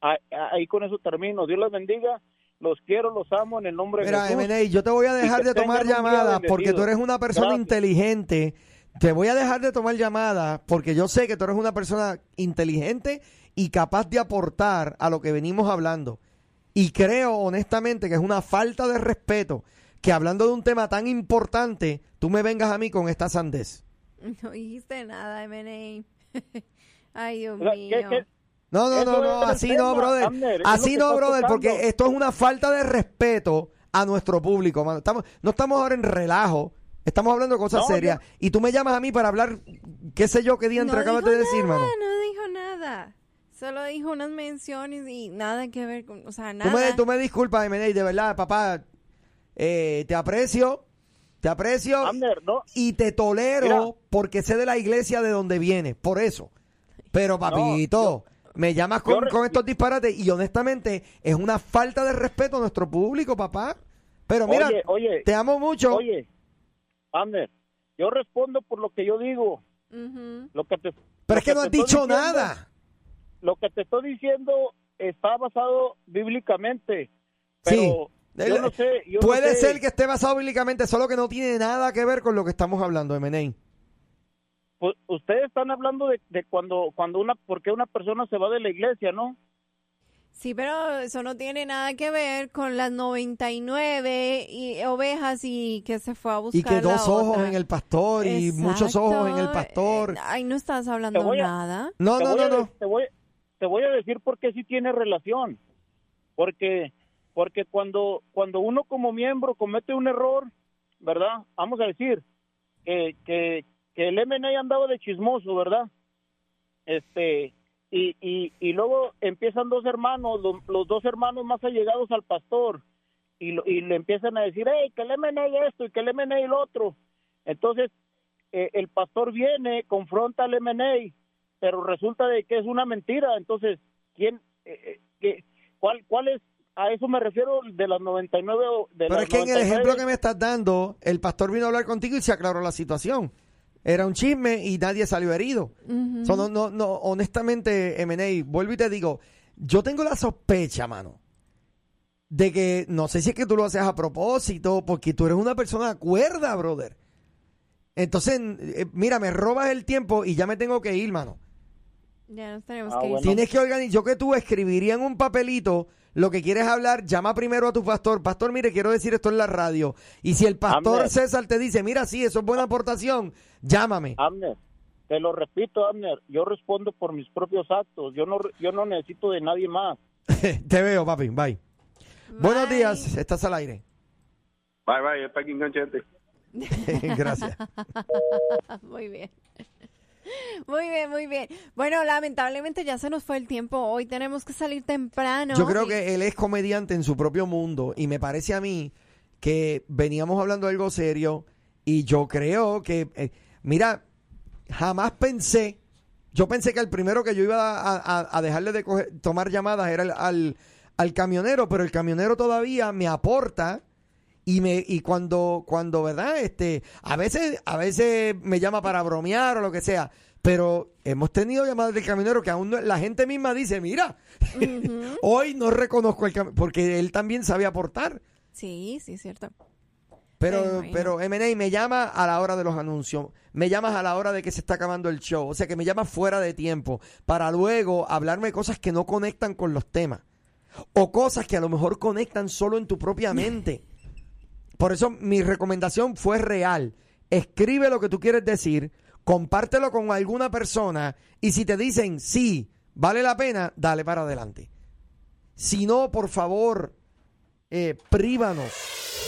ahí, ahí con eso termino. Dios les bendiga, los quiero, los amo en el nombre Mira, de Jesús. Meney, yo te voy a dejar de tomar llamadas porque tú eres una persona Gracias. inteligente. Te voy a dejar de tomar llamadas porque yo sé que tú eres una persona inteligente y capaz de aportar a lo que venimos hablando. Y creo honestamente que es una falta de respeto que hablando de un tema tan importante, tú me vengas a mí con esta sandez. No dijiste nada, M&A. Ay, Dios mío. ¿qué- qué- No, no, no, no, así tema, no, brother. Así no, brother, tocando. porque esto es una falta de respeto a nuestro público, mano. Estamos, no estamos ahora en relajo, estamos hablando de cosas No, serias. Y tú me llamas a mí para hablar, qué sé yo, qué día entre no acabas de decir, nada, mano. No dijo nada. Solo dijo unas menciones y nada que ver con, o sea, Tú nada. me, tú me disculpas, MNI, de verdad, papá. eh, te aprecio, te aprecio y te tolero Mira. porque sé de la iglesia de donde vienes, por eso. Pero, papito, me llamas con estos disparates y honestamente es una falta de respeto a nuestro público, papá. Pero mira, Oye, oye, te amo mucho. Oye, Abner, yo respondo por lo que yo digo. Lo que te, Pero es que no has estoy dicho diciendo- nada. Lo que te estoy diciendo está basado bíblicamente. Pero yo El- no sé. Yo no Puede sé- ser que esté basado bíblicamente, solo que no tiene nada que ver con lo que estamos hablando, MNI. pues, ustedes están hablando de, de cuando cuando una porque una persona se va de la iglesia, ¿no? Sí, pero eso no tiene nada que ver con las 99 y ovejas y que se fue a buscar Y que la dos ojos otra. en el pastor y muchos ojos en el pastor. Exacto. Ay, no estás hablando Te voy a- nada. No, Te no, voy no, a no. Te voy, te voy a decir por qué sí tiene relación. Porque porque cuando cuando uno como miembro comete un error, ¿verdad? Vamos a decir que que, que el MNA andaba de chismoso, ¿verdad? Este y, y, y luego empiezan dos hermanos, los, los dos hermanos más allegados al pastor, y, lo- y le empiezan a decir, hey, que el MNA esto y que el MNA el otro. Entonces, eh, el pastor viene, confronta al MNA, pero resulta de que es una mentira. Entonces, ¿quién, eh, eh, qué- cuál, cuál es? A eso me refiero de las 99. o- De Pero las es que en el 99. ejemplo que me estás dando, el pastor vino a hablar contigo y se aclaró la situación. Era un chisme y nadie salió herido. So, no, no, no, honestamente, M&A, vuelvo y te digo, yo tengo la sospecha, mano, de que no sé si es que tú lo haces a propósito, porque tú eres una persona cuerda, brother. Entonces, eh, mira, me robas el tiempo y ya me tengo que ir, mano. Ya nos tenemos Ah, que ir. bueno. Tienes que organizar. Yo que tú escribiría en un papelito lo que quieres hablar, llama primero a tu pastor. Pastor, mire, quiero decir esto en la radio. Y si el pastor. César te dice, mira, sí, eso es buena aportación, llámame. Abner, te lo repito, Abner, yo respondo por mis propios actos. Yo no, yo no necesito de nadie más. te veo, papi. Bye. Buenos días, estás al aire. Bye, bye, está aquí enganchante. Gracias. muy bien. Muy bien, muy bien. Bueno, lamentablemente ya se nos fue el tiempo. Hoy tenemos que salir temprano. Yo creo Y- que él es comediante en su propio mundo y me parece a mí que veníamos hablando de algo serio y yo creo que, eh, mira, jamás pensé, yo pensé que el primero que yo iba a, a- a dejarle de coger- tomar llamadas era el- al, al camionero, pero el camionero todavía me aporta y me y cuando cuando verdad este a veces a veces me llama para bromear o lo que sea pero hemos tenido llamadas del camionero que aún no- la gente misma dice mira hoy no reconozco el camionero porque él también sabe aportar. Sí, sí, es cierto. pero Ay, pero M&A me llama a la hora de los anuncios me llamas a la hora de que se está acabando el show o sea que me llamas fuera de tiempo para luego hablarme cosas que no conectan con los temas o cosas que a lo mejor conectan solo en tu propia mente por eso mi recomendación fue real. Escribe lo que tú quieres decir, compártelo con alguna persona y si te dicen sí, vale la pena, dale para adelante. Si no, por favor, eh, prívanos.